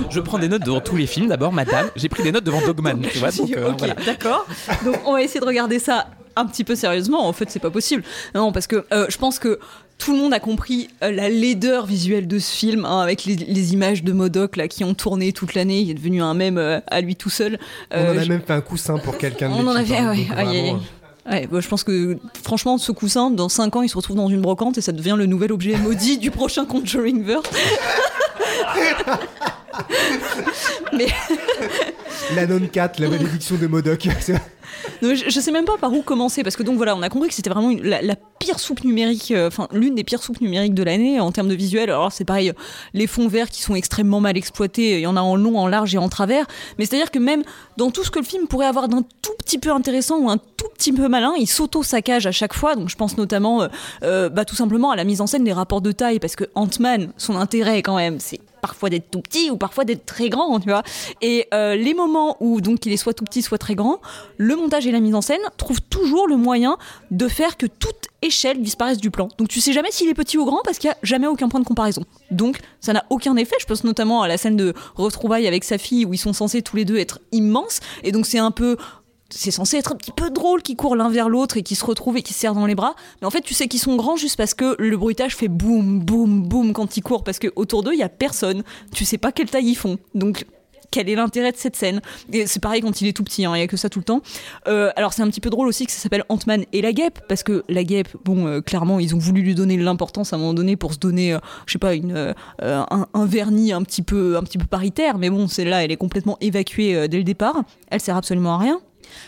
Je prends des notes devant tous les films. D'abord, madame, j'ai pris des notes devant Dogman, tu vois. Donc, euh, ok, voilà. d'accord. Donc on va essayer de regarder ça un petit peu sérieusement. En fait, c'est pas possible. Non, parce que euh, je pense que tout le monde a compris euh, la laideur visuelle de ce film, hein, avec les, les images de Modoc là qui ont tourné toute l'année. Il est devenu un mème euh, à lui tout seul. On en Euh, a je- même fait un coussin pour quelqu'un de On en a l'équipe, fait, hein, ouais, bah, je pense que franchement, ce coussin, dans 5 ans, il se retrouve dans une brocante et ça devient le nouvel objet maudit du prochain Conjuring Verse. Mais La non 4, la malédiction de Modoc. Non, je, je sais même pas par où commencer parce que donc voilà, on a compris que c'était vraiment une- la, la pire soupe numérique, euh, enfin l'une des pires soupes numériques de l'année en termes de visuel. Alors c'est pareil, les fonds verts qui sont extrêmement mal exploités, il y en a en long, en large et en travers. Mais c'est à dire que même dans tout ce que le film pourrait avoir d'un tout petit peu intéressant ou un tout petit peu malin, il s'auto saccage à chaque fois. Donc je pense notamment, euh, euh, bah, tout simplement à la mise en scène des rapports de taille parce que Ant-Man, son intérêt quand même, c'est parfois d'être tout petit ou parfois d'être très grand, tu vois. Et euh, les moments où donc il est soit tout petit, soit très grand, le montage et la mise en scène trouvent toujours le moyen de faire que toute échelle disparaisse du plan. Donc tu sais jamais s'il est petit ou grand parce qu'il y a jamais aucun point de comparaison. Donc ça n'a aucun effet. Je pense notamment à la scène de retrouvailles avec sa fille où ils sont censés tous les deux être immenses. Et donc c'est un peu c'est censé être un petit peu drôle qu'ils courent l'un vers l'autre et qu'ils se retrouvent et qu'ils se serrent dans les bras. Mais en fait, tu sais qu'ils sont grands juste parce que le bruitage fait boum, boum, boum quand ils courent. Parce que autour d'eux, il y a personne. Tu sais pas quelle taille ils font. Donc, quel est l'intérêt de cette scène? Et c'est pareil quand il est tout petit, hein, il y a que ça tout le temps. Euh, alors, c'est un petit peu drôle aussi que ça s'appelle Ant-Man et la guêpe. Parce que la guêpe, bon, euh, clairement, ils ont voulu lui donner l'importance à un moment donné pour se donner, euh, je sais pas, une, euh, un, vernis un petit, peu, un petit peu paritaire. Mais bon, celle-là, elle est complètement évacuée dès le départ. Elle sert absolument à rien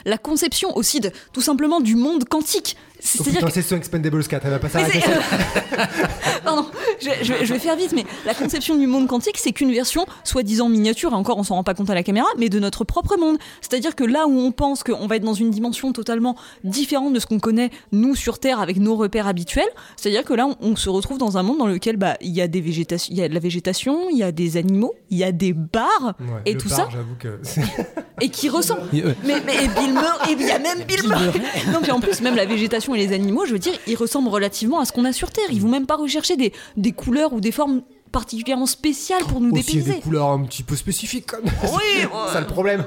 la conception aussi de tout simplement du monde quantique. C'est-à-dire que sur Expendables 4, elle va pas s'arrêter. Pardon, je, je vais- je vais faire vite, mais la conception du monde quantique, c'est qu'une version soi-disant miniature, et encore on s'en rend pas compte à la caméra, mais de notre propre monde. C'est-à-dire que là où on pense qu'on va être dans une dimension totalement différente de ce qu'on connaît, nous, sur Terre, avec nos repères habituels, c'est-à-dire que là, on, on se retrouve dans un monde dans lequel bah, il y, a des y a de la végétation, il y a des animaux, il y a des bars, Ouais, et tout bar, ça, que. et qui ressemblent. Mais, mais et Bill Murray, il y a même Bill Murray. Non, puis en plus, même la végétation les animaux, je veux dire, ils ressemblent relativement à ce qu'on a sur Terre. Ils vont même pas rechercher des couleurs ou des formes particulièrement spéciales pour nous Aussi, il y a des dépayser. couleurs un petit peu spécifiques, comme. Oui, c'est ça le problème.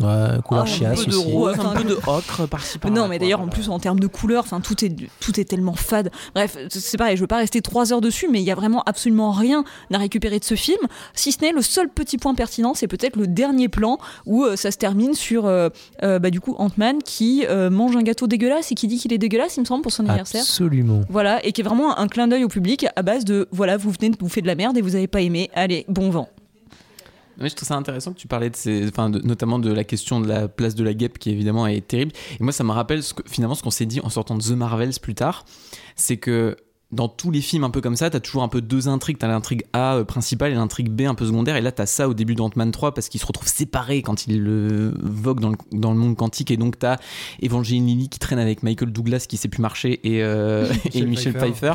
Ouais, couleur Ah, chiasse un peu de aussi. rose. un peu de ocre par-ci par-là. Non, mais d'ailleurs, en plus, en termes de couleurs, enfin, tout est, tout est tellement fade. Bref, c'est pareil, je veux pas rester trois heures dessus, mais il y a vraiment absolument rien à récupérer de ce film, si ce n'est le seul petit point pertinent, c'est peut-être le dernier plan où euh, ça se termine sur, euh, euh, bah, du coup, Ant-Man qui euh, mange un gâteau dégueulasse et qui dit qu'il est dégueulasse, il me semble, pour son anniversaire. Absolument. Voilà, et qui est vraiment un clin d'œil au public à base de voilà, vous venez de bouffer de la merde et vous avez pas aimé, allez, bon vent. Je trouve ça intéressant que tu parlais de ces, enfin, notamment de la question de la place de la guêpe qui évidemment est terrible. Et moi, ça me rappelle finalement ce qu'on s'est dit en sortant de The Marvels plus tard, c'est que dans tous les films un peu comme ça, t'as toujours un peu deux intrigues. T'as l'intrigue A euh, principale et l'intrigue B un peu secondaire. Et là, t'as ça au début d'Ant-Man 3 parce qu'ils se retrouvent séparés quand ils le voguent dans le, dans le monde quantique. Et donc, t'as Evangeline Lilly qui traîne avec Michael Douglas qui sait plus marcher et, euh, et Michel Pfeiffer. Pfeiffer.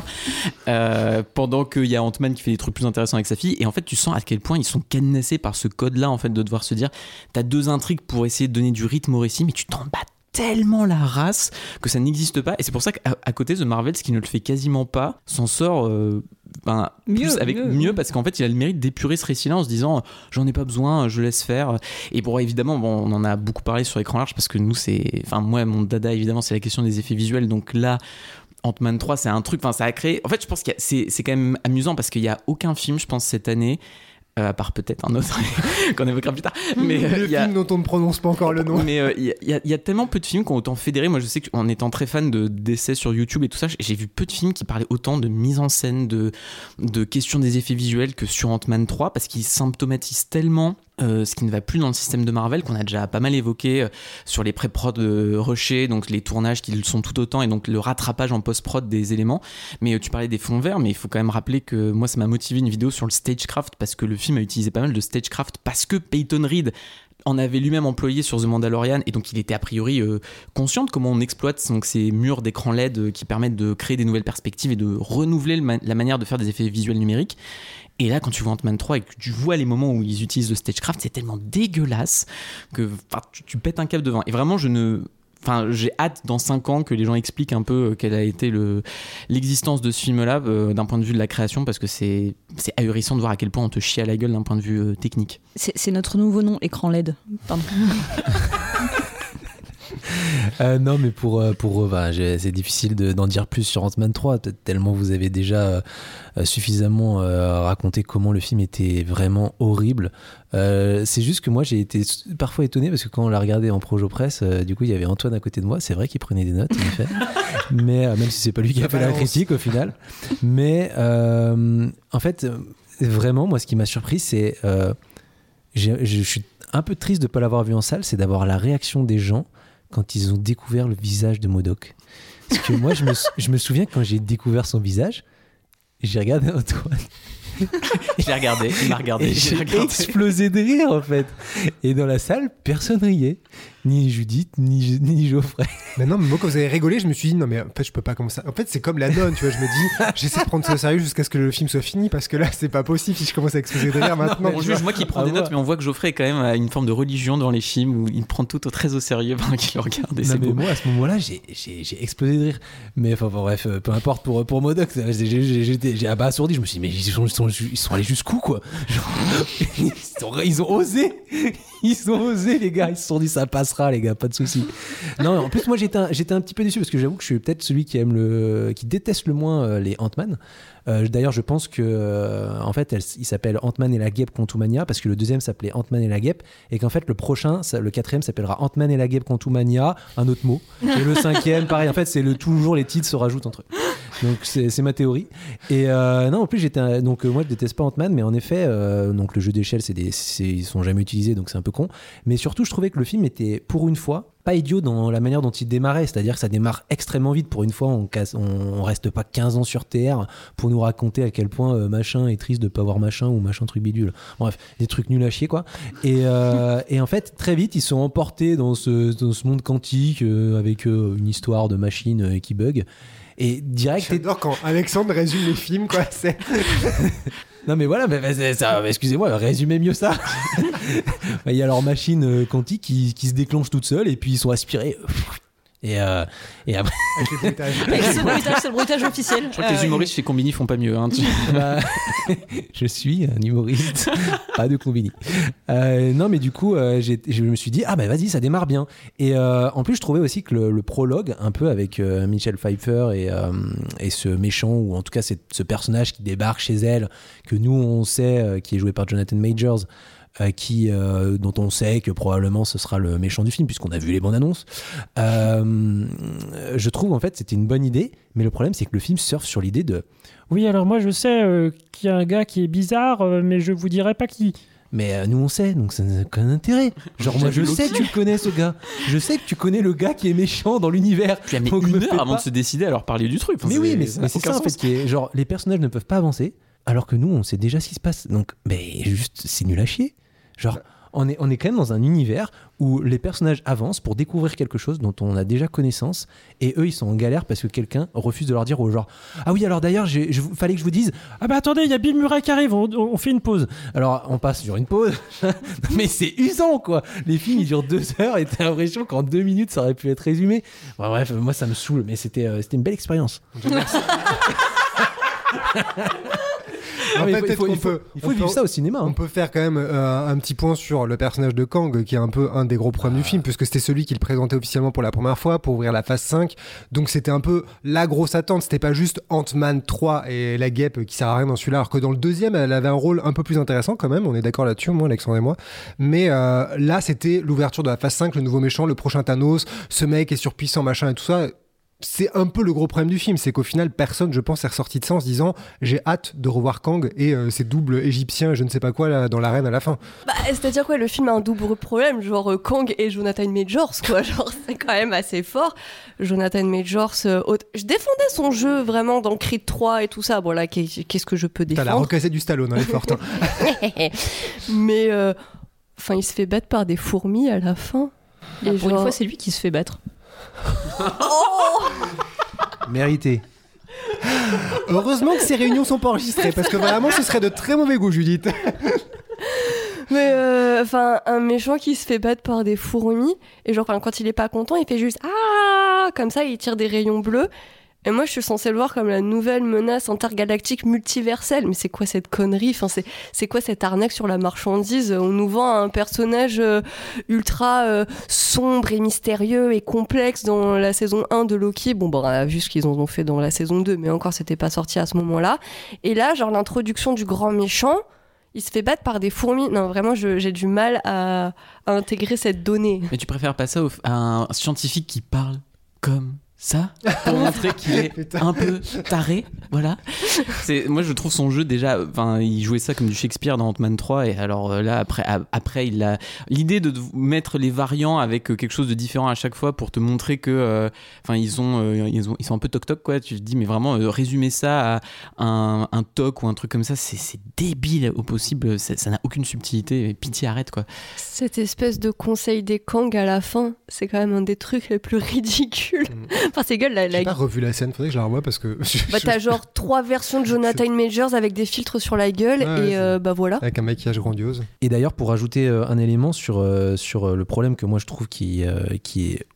Euh, pendant qu'il y a Ant-Man qui fait des trucs plus intéressants avec sa fille. Et en fait, tu sens à quel point ils sont cadenassés par ce code-là, en fait, de devoir se dire t'as deux intrigues pour essayer de donner du rythme au récit, mais tu t'en bats tellement la race que ça n'existe pas. Et c'est pour ça qu'à côté, The Marvels, qui ne le fait quasiment pas, s'en sort. euh, ben, Mieux, plus avec mieux. mieux, parce qu'en fait il a le mérite d'épurer ce récit-là en se disant j'en ai pas besoin je laisse faire et bon évidemment bon, on en a beaucoup parlé sur écran large parce que nous c'est enfin moi mon dada évidemment c'est la question des effets visuels donc là Ant-Man 3 c'est un truc enfin ça a créé en fait je pense que c'est c'est quand même amusant parce qu'il y a aucun film je pense cette année euh, à part peut-être un autre qu'on évoquera plus tard mais euh, le y a film dont on ne prononce pas encore le nom. mais euh, il y, a- y y tellement peu de films qui ont autant fédéré. Moi, je sais qu'en étant très fan de d'essais sur YouTube et tout ça, j'ai vu peu de films qui parlaient autant de mise en scène, de, de questions des effets visuels que sur Ant-Man 3, parce qu'ils symptomatisent tellement euh, ce qui ne va plus dans le système de Marvel, qu'on a déjà pas mal évoqué euh, sur les pré-prod euh, rushés, donc les tournages qui le sont tout autant, et donc le rattrapage en post-prod des éléments. Mais tu parlais des fonds verts, mais il faut quand même rappeler que moi, ça m'a motivé une vidéo sur le stagecraft, parce que le film a utilisé pas mal de stagecraft, parce que Peyton Reed en avait lui-même employé sur The Mandalorian et donc il était a priori euh, conscient de comment on exploite donc, ces murs d'écran LED euh, qui permettent de créer des nouvelles perspectives et de renouveler la manière de faire des effets visuels numériques. Et là, quand tu vois Ant-Man 3 et que tu vois les moments où ils utilisent le stagecraft, c'est tellement dégueulasse que tu, tu pètes un câble devant. Et vraiment, je ne. Enfin, j'ai hâte dans 5 ans que les gens expliquent un peu euh, quelle a été le- l'existence de ce film-là euh, d'un point de vue de la création parce que c'est ahurissant de voir à quel point on te chie à la gueule d'un point de vue euh, technique. C'est c'est notre nouveau nom, écran LED. Pardon. Euh, non, mais pour, euh, pour bah, c'est difficile de- d'en dire plus sur Ant-Man 3, t- tellement vous avez déjà euh, suffisamment euh, raconté comment le film était vraiment horrible. C'est juste que moi, j'ai été parfois étonné parce que quand on l'a regardé en projo presse, du coup, il y avait Antoine à côté de moi. C'est vrai qu'il prenait des notes, en effet. mais même si c'est pas lui qui a fait la critique au final. Mais en fait, vraiment, moi, ce qui m'a surpris, c'est. je suis un peu triste de ne pas l'avoir vu en salle, c'est d'avoir la réaction des gens quand ils ont découvert le visage de Modoc. Parce que moi, je me, sou- je me souviens quand j'ai découvert son visage, j'ai regardé Antoine Je l'ai regardé, il m'a regardé, j'ai explosé de rire en fait. Et dans la salle, personne riait. Ni Judith, ni, ni Geoffrey. Mais non, mais moi, quand vous avez rigolé, je me suis dit, non, mais en fait, je peux pas commencer. En fait, c'est comme la nonne, tu vois. Je me dis, j'essaie de prendre ça au sérieux jusqu'à ce que le film soit fini, parce que là, c'est pas possible si je commence à exploser de rire maintenant. On juge moi qui prends Ah, des notes, mais on voit que Geoffrey est quand même à une forme de religion dans les films où il prend tout très au sérieux pendant qu'il le regarde et Non, mais beau. moi, à ce moment-là, j'ai- j'ai j'ai explosé de rire. Mais enfin, bon, bref, euh, peu importe pour, pour Modoc, j'ai- abasourdi. Je me suis dit, mais ils sont, ils sont, ils sont allés jusqu'où, quoi? Genre, ils, sont- ils ont osé Ils ont osé, les gars. Ils se sont dit, ça passera, les gars, pas de soucis. Non, en plus, moi, j'étais un, j'étais un petit peu déçu parce que j'avoue que je suis peut-être celui qui aime le, qui déteste le moins euh, les Ant-Man. Euh, D'ailleurs, je pense que, euh, en fait, elle- il s'appelle Ant-Man et la guêpe Contumania parce que le deuxième s'appelait Ant-Man et la guêpe et qu'en fait, le prochain, ça- le quatrième s'appellera Ant-Man et la guêpe Contumania, un autre mot. Et le cinquième, pareil. En fait, c'est le toujours les titres se rajoutent entre eux. Donc c'est ma théorie. Et euh, non, en plus j'étais donc euh, moi je déteste pas Ant-Man, mais en effet euh, donc le jeu d'échelle c'est des ils sont jamais utilisés donc c'est un peu con. Mais surtout je trouvais que le film était pour une fois pas idiot dans la manière dont il démarrait, c'est-à-dire que ça démarre extrêmement vite. Pour une fois, on, casse, on, reste pas 15 ans sur Terre pour nous raconter à quel point euh, machin est triste de pas avoir machin ou machin truc bidule. Bref, des trucs nuls à chier quoi. Et, euh, et en fait, très vite, ils sont emportés dans ce, monde quantique euh, avec une histoire de machine qui bug. Et direct, J'adore quand Alexandre résume les films, quoi. C'est non mais voilà, mais, mais mais excusez-moi, résumez mieux ça. Il y a leur machine euh, quantique qui, qui se déclenche toute seule et puis ils sont aspirés. Et, euh, et après, avec bruitage, c'est le bruitage officiel. Je crois que les humoristes chez Combini font pas mieux. Hein, tu- bah, je suis un humoriste, pas de combini. Euh, non mais du coup, euh, je me suis dit, ah bah vas-y, ça démarre bien. Et euh, en plus, je trouvais aussi que le, le prologue, un peu avec euh, Michelle Pfeiffer et, euh, et ce méchant, ou en tout cas ce personnage qui débarque chez elle, que nous on sait, euh, qui est joué par Jonathan Majors, euh, qui, euh, dont on sait que probablement ce sera le méchant du film, puisqu'on a vu les bandes annonces. Euh, je trouve en fait c'était une bonne idée, mais le problème c'est que le film surfe sur l'idée de Oui, alors moi je sais euh, qu'il y a un gars qui est bizarre, euh, mais je vous dirai pas qui. Mais euh, nous, on sait, donc ça n'a aucun intérêt. Genre, moi, je sais que tu le connais, ce gars. Je sais que tu connais le gars qui est méchant dans l'univers. Met Donc, me une fais heure avant pas- de se décider à leur parler du truc. Enfin, mais oui, mais, ça c'est aucun ça en fait qui est genre les personnages ne peuvent pas avancer alors que nous on sait déjà ce qui se passe. Donc mais juste c'est nul à chier. Genre on est on est quand même dans un univers où les personnages avancent pour découvrir quelque chose dont on a déjà connaissance et eux ils sont en galère parce que quelqu'un refuse de leur dire au genre ah oui alors d'ailleurs j'ai je- fallait que je vous dise ah bah attendez il y a Bill Murray qui arrive on, on fait une pause alors on passe sur une pause mais c'est usant quoi. Les films ils durent deux heures et t'as l'impression qu'en deux minutes ça aurait pu être résumé. Bon, bref moi ça me saoule mais c'était euh, c'était une belle expérience En Ah, mais fait, il faut- peut-être il faut, qu'on il faut- peut- il faut on vivre peut- ça au cinéma. hein. On peut faire quand même euh, un petit point sur le personnage de Kang, qui est un peu un des gros problèmes du film, puisque c'était celui qui le présentait officiellement pour la première fois, pour ouvrir la phase 5. Donc c'était un peu la grosse attente. C'était pas juste Ant-Man 3 et la guêpe qui sert à rien dans celui-là, alors que dans le deuxième, elle avait un rôle un peu plus intéressant quand même. On est d'accord là-dessus, moi, Alexandre et moi. Mais euh, là, c'était l'ouverture de la phase 5, le nouveau méchant, le prochain Thanos, ce mec est surpuissant, machin et tout ça. C'est un peu le gros problème du film, c'est qu'au final, personne, je pense, est ressorti de ça en se disant j'ai hâte de revoir Kang et euh, ses doubles égyptiens, je ne sais pas quoi, là, dans l'arène à la fin. Bah, c'est-à-dire quoi, le film a un double problème, genre euh, Kang et Jonathan Majors, quoi. Genre, c'est quand même assez fort. Jonathan Majors, euh, je défendais son jeu vraiment dans Creed 3 et tout ça. Bon, là, qu'est- qu'est-ce que je peux T'as la défendre recassée du Stallone, hein, elle est forte. hein. Mais, euh, enfin, il se fait battre par des fourmis à la fin. Ah, Et pour une fois, c'est lui qui se fait battre. Mérité. Heureusement que ces réunions sont pas enregistrées, parce que vraiment, ce serait de très mauvais goût, Judith. Mais euh, enfin, un méchant qui se fait battre par des fourmis, et genre quand il est pas content, il fait juste ah comme ça, il tire des rayons bleus. Et moi, je suis censée le voir comme la nouvelle menace intergalactique multiverselle. Mais c'est quoi cette connerie? Enfin, c'est quoi cette arnaque sur la marchandise? On nous vend un personnage euh, ultra euh, sombre et mystérieux et complexe dans la saison 1 de Loki. Bon, bah, on a vu ce qu'ils en ont fait dans la saison 2, mais encore, c'était pas sorti à ce moment-là. Et là, genre l'introduction du grand méchant, il se fait battre par des fourmis. Non, vraiment, j'ai du mal à, intégrer cette donnée. Mais tu préfères pas ça au- à un scientifique qui parle comme ça pour montrer qu'il est un peu taré, voilà. C'est moi je trouve son jeu déjà enfin il jouait ça comme du Shakespeare dans Ant-Man 3 et alors euh, là après a- après il a l'idée de mettre les variants avec euh, quelque chose de différent à chaque fois pour te montrer que euh, enfin ils ont euh, ils ont ils sont un peu toc toc quoi, tu te dis mais vraiment euh, résumer ça à un, un toc ou un truc comme ça c'est c'est débile au possible, ça ça n'a aucune subtilité, et pitié arrête quoi. Cette espèce de conseil des Kang à la fin, c'est quand même un des trucs les plus ridicules. enfin, c'est gueule, la, la... J'ai pas revu la scène, faudrait que je la revoie parce que. Bah, t'as genre trois versions de Jonathan Majors avec des filtres sur la gueule, Ouais, et euh, bah voilà. Avec un maquillage grandiose. Et d'ailleurs, pour ajouter euh, un élément sur, euh, sur le problème que moi je trouve qui, qui est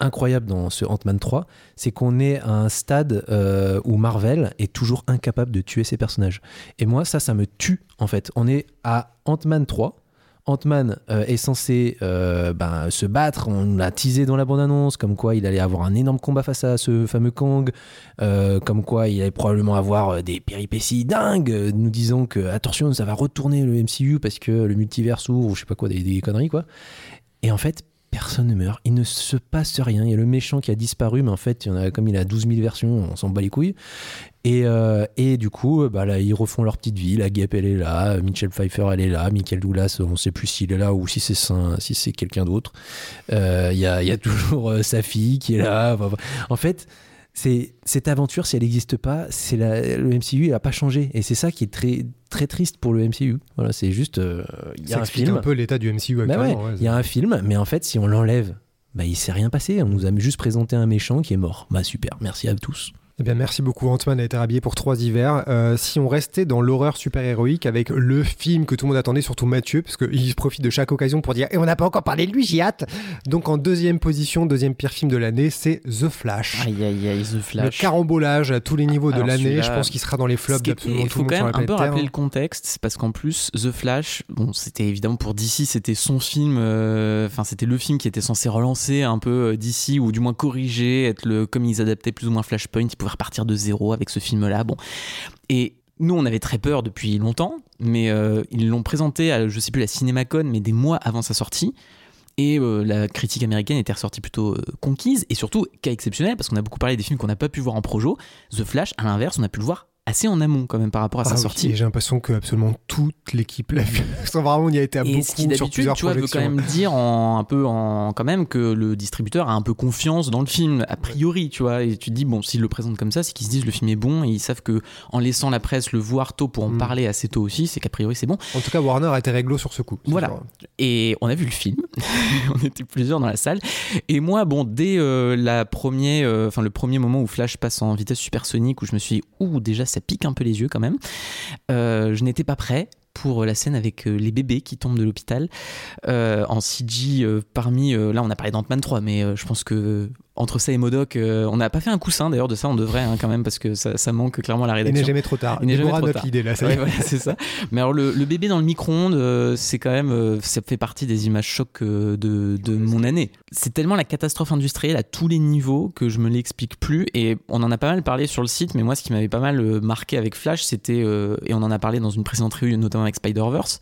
incroyable dans ce Ant-Man 3, c'est qu'on est à un stade euh, où Marvel est toujours incapable de tuer ses personnages. Et moi, ça, ça me tue en fait. On est à Ant-Man 3. Ant-Man euh, est censé euh, ben, se battre, on l'a teasé dans la bande-annonce, comme quoi il allait avoir un énorme combat face à ce fameux Kang, euh, comme quoi il allait probablement avoir des péripéties dingues, nous disant que attention, ça va retourner le MCU parce que le multivers s'ouvre ou je sais pas quoi, des conneries quoi. Et en fait, personne ne meurt, il ne se passe rien. Il y a le méchant qui a disparu, mais en fait, il y en a, comme il a 12 000 versions, on s'en bat les couilles. Et, euh, et du coup, euh, bah, là, ils refont leur petite vie. La guêpe, elle est là. Michelle Pfeiffer, elle est là. Michael Douglas, on sait plus s'il est là ou si c'est si c'est quelqu'un d'autre. Euh, Il y, a, y a toujours sa fille qui est là. En fait, c'est cette aventure, si elle n'existe pas, c'est le MCU, n'a pas changé. Et c'est ça qui est très, très triste pour le MCU. Voilà, c'est juste, euh, il y Ça a un explique film. un peu l'état du MCU Bah ouais, actuellement. ouais. il y a un film, mais en fait, si on l'enlève, bah, il s'est rien passé. On nous a juste présenté un méchant qui est mort. Bah super, merci à tous. Eh bien, merci beaucoup. Ant-Man a été habillé pour trois hivers. Euh, si on restait dans l'horreur super-héroïque avec le film que tout le monde attendait, surtout Mathieu, parce qu'il profite de chaque occasion pour dire Et on n'a pas encore parlé de lui, j'y hâte. Donc, en deuxième position, deuxième pire film de l'année, c'est The Flash. Aïe aïe aïe The Le Flash. carambolage à tous les niveaux de l'année. Je pense qu'il sera dans les flops d'absolument Il tout faut le monde quand sur même la un peu Terre. rappeler le contexte, c'est parce qu'en plus, The Flash, bon, c'était évidemment pour DC, c'était son film, euh, enfin, c'était le film qui était censé relancer un peu euh, DC, ou du moins corriger, être le, comme ils adaptaient plus ou moins Flashpoint, ils repartir de zéro avec ce film-là. Bon. Et nous, on avait très peur depuis longtemps, mais euh, ils l'ont présenté à, je sais plus, la CinemaCon, mais des mois avant sa sortie. Et euh, la critique américaine était ressortie plutôt euh, conquise, et surtout, cas exceptionnel, parce qu'on a beaucoup parlé des films qu'on n'a pas pu voir en projo. The Flash, à l'inverse, on a pu le voir assez en amont quand même par rapport à Ah sa oui, sortie. j'ai l'impression que absolument toute l'équipe l'a vu. Vraiment, on y a été à Et beaucoup ce qui sur plusieurs tu vois, veut quand même dire en, un peu en, quand même que le distributeur a un peu confiance dans le film, a priori, tu vois. Et tu te dis, bon, s'ils le présentent comme ça, c'est qu'ils se disent le film est bon et ils savent que en laissant la presse le voir tôt pour en Mm. parler assez tôt aussi, c'est qu'a priori c'est bon. En tout cas, Warner a été réglo sur ce coup. C'est Voilà. Et on a vu le film, on était plusieurs dans la salle. Et moi, bon, dès euh, la premier, euh, enfin le premier moment où Flash passe en vitesse supersonique, où je me suis dit, ouh, déjà ça pique un peu les yeux quand même, euh, je n'étais pas prêt pour la scène avec euh, les bébés qui tombent de l'hôpital. Euh, en CG euh, parmi euh, là on a parlé d'Ant-Man 3 mais euh, je pense que entre ça et Modoc euh, on n'a pas fait un coussin d'ailleurs de ça on devrait hein, quand même parce que ça, ça manque clairement à la Il n'est rédaction jamais trop tard. Il n'est jamais trop tard. là. Ouais, voilà, c'est ça. Mais alors le, le bébé dans le micro-ondes, euh, c'est quand même, euh, ça fait partie des images chocs de, de mon année. C'est tellement la catastrophe industrielle à tous les niveaux que je me l'explique plus. Et on en a pas mal parlé sur le site, mais moi ce qui m'avait pas mal marqué avec Flash, c'était, et on en a parlé dans une précédente réunion, notamment avec Spider-Verse,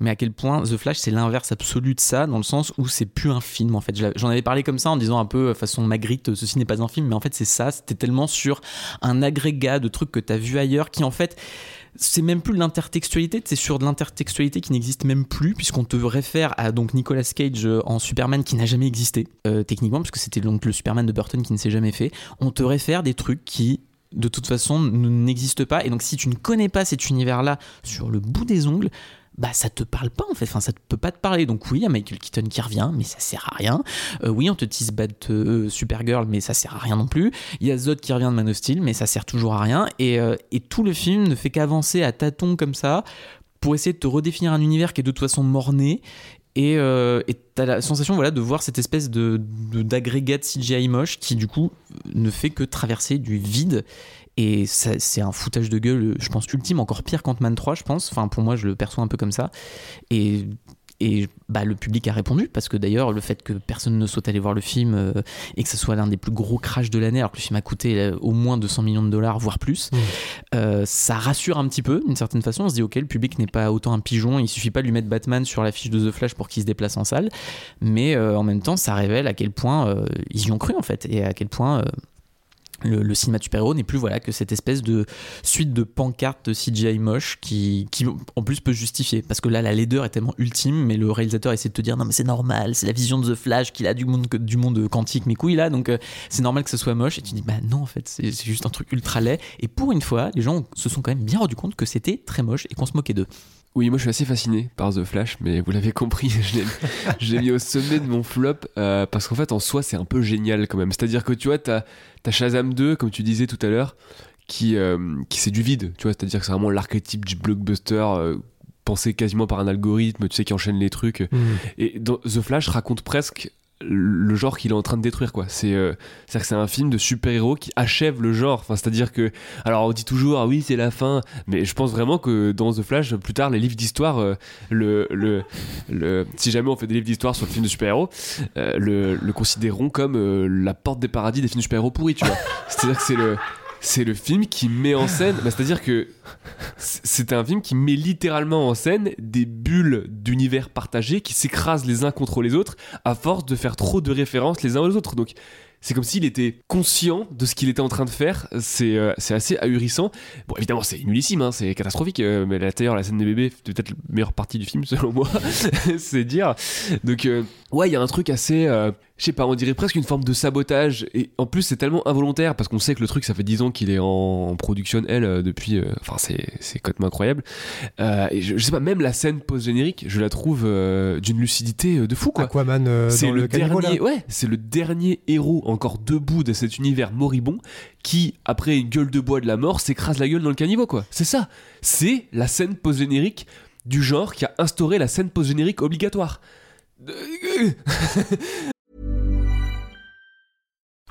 mais à quel point The Flash c'est l'inverse absolu de ça, dans le sens où c'est plus un film en fait. J'en avais parlé comme ça en disant un peu façon Magritte, ceci n'est pas un film, mais en fait c'est ça, c'était tellement sur un agrégat de trucs que tu as vu ailleurs qui en fait c'est même plus de l'intertextualité, c'est sur de l'intertextualité qui n'existe même plus, puisqu'on te réfère à donc Nicolas Cage euh, en Superman qui n'a jamais existé, euh, techniquement, puisque c'était donc le Superman de Burton qui ne s'est jamais fait. On te réfère des trucs qui de toute façon n'existent pas. Et donc si tu ne connais pas cet univers là sur le bout des ongles bah ça te parle pas en fait, enfin ça te peut pas te parler. Donc oui, il y a Michael Keaton qui revient, mais ça sert à rien. Euh, oui, on te tease Bat euh, Supergirl, mais ça sert à rien non plus. Il y a Zod qui revient de Man of Steel, mais ça sert toujours à rien. Et, euh, et tout le film ne fait qu'avancer à tâtons comme ça pour essayer de te redéfinir un univers qui est de toute façon morné. Et euh, t'as la sensation voilà, de voir cette espèce de- d'agrégat de CGI moche qui du coup ne fait que traverser du vide. Et c'est un foutage de gueule, je pense, ultime, encore pire qu'Ant-Man 3, je pense. Enfin, pour moi, je le perçois un peu comme ça. Et, et bah, le public a répondu, parce que d'ailleurs, le fait que personne ne souhaite aller voir le film euh, et que ce soit l'un des plus gros crashs de l'année, alors que le film a coûté euh, au moins 200 millions de dollars, voire plus, Mmh. euh, ça rassure un petit peu, d'une certaine façon. On se dit, ok, le public n'est pas autant un pigeon, il suffit pas de lui mettre Batman sur l'affiche de The Flash pour qu'il se déplace en salle. Mais en même temps, ça révèle à quel point ils y ont cru, en fait, et à quel point. Le, cinéma de super-héros n'est plus voilà que cette espèce de suite de pancartes de CGI moche qui, qui en plus peut justifier. Parce que là la laideur est tellement ultime mais le réalisateur essaie de te dire non mais c'est normal c'est la vision de The Flash qu'il a du monde du monde quantique mes couilles là donc euh, c'est normal que ce soit moche. Et tu dis bah non en fait c'est c'est juste un truc ultra laid. Et pour une fois les gens se sont quand même bien rendu compte que c'était très moche et qu'on se moquait d'eux Oui, moi je suis assez fasciné par The Flash, mais vous l'avez compris, je l'ai- mis au sommet de mon flop euh, parce qu'en fait en soi c'est un peu génial quand même. C'est-à-dire que tu vois, t'as as Shazam 2, comme tu disais tout à l'heure, qui, euh, qui c'est du vide, tu vois, c'est-à-dire que c'est vraiment l'archétype du blockbuster. euh, pensé quasiment par un algorithme, tu sais, qui enchaîne les trucs. Mmh. Et dans The Flash raconte presque le genre qu'il est en train de détruire quoi. C'est euh, c'est-à-dire que c'est un film de super-héros qui achève le genre. Enfin c'est-à-dire que alors on dit toujours ah oui c'est la fin mais je pense vraiment que dans The Flash plus tard les livres d'histoire euh, le, le, le si jamais on fait des livres d'histoire sur le film de super-héros euh, le, le considéreront comme euh, la porte des paradis des films de super-héros pourris tu vois. C'est-à-dire que c'est le c'est le film qui met en scène bah, c'est-à-dire que c'est un film qui met littéralement en scène des bulles d'univers partagés qui s'écrasent les uns contre les autres à force de faire trop de références les uns aux autres. Donc c'est comme s'il était conscient de ce qu'il était en train de faire. C'est euh, assez ahurissant. Bon, évidemment, c'est nullissime, hein, c'est catastrophique. euh, mais d'ailleurs, la scène des bébés, c'est peut-être la meilleure partie du film, selon moi. c'est dire. Donc, euh, ouais, il y a un truc assez. Je sais pas, on dirait presque une forme de sabotage. Et en plus, c'est tellement involontaire parce qu'on sait que le truc, ça fait 10 ans qu'il est en, production, elle, euh, depuis. euh, Enfin, c'est complètement incroyable. Euh, et je, je sais pas, même la scène post-générique, je la trouve euh, d'une lucidité de fou, quoi. Aquaman C'est le, le, caniveau, là. dernier, ouais, c'est le dernier héros encore debout de cet univers moribond qui, après une gueule de bois de la mort, s'écrase la gueule dans le caniveau, quoi. C'est ça. C'est la scène post-générique du genre qui a instauré la scène post-générique obligatoire.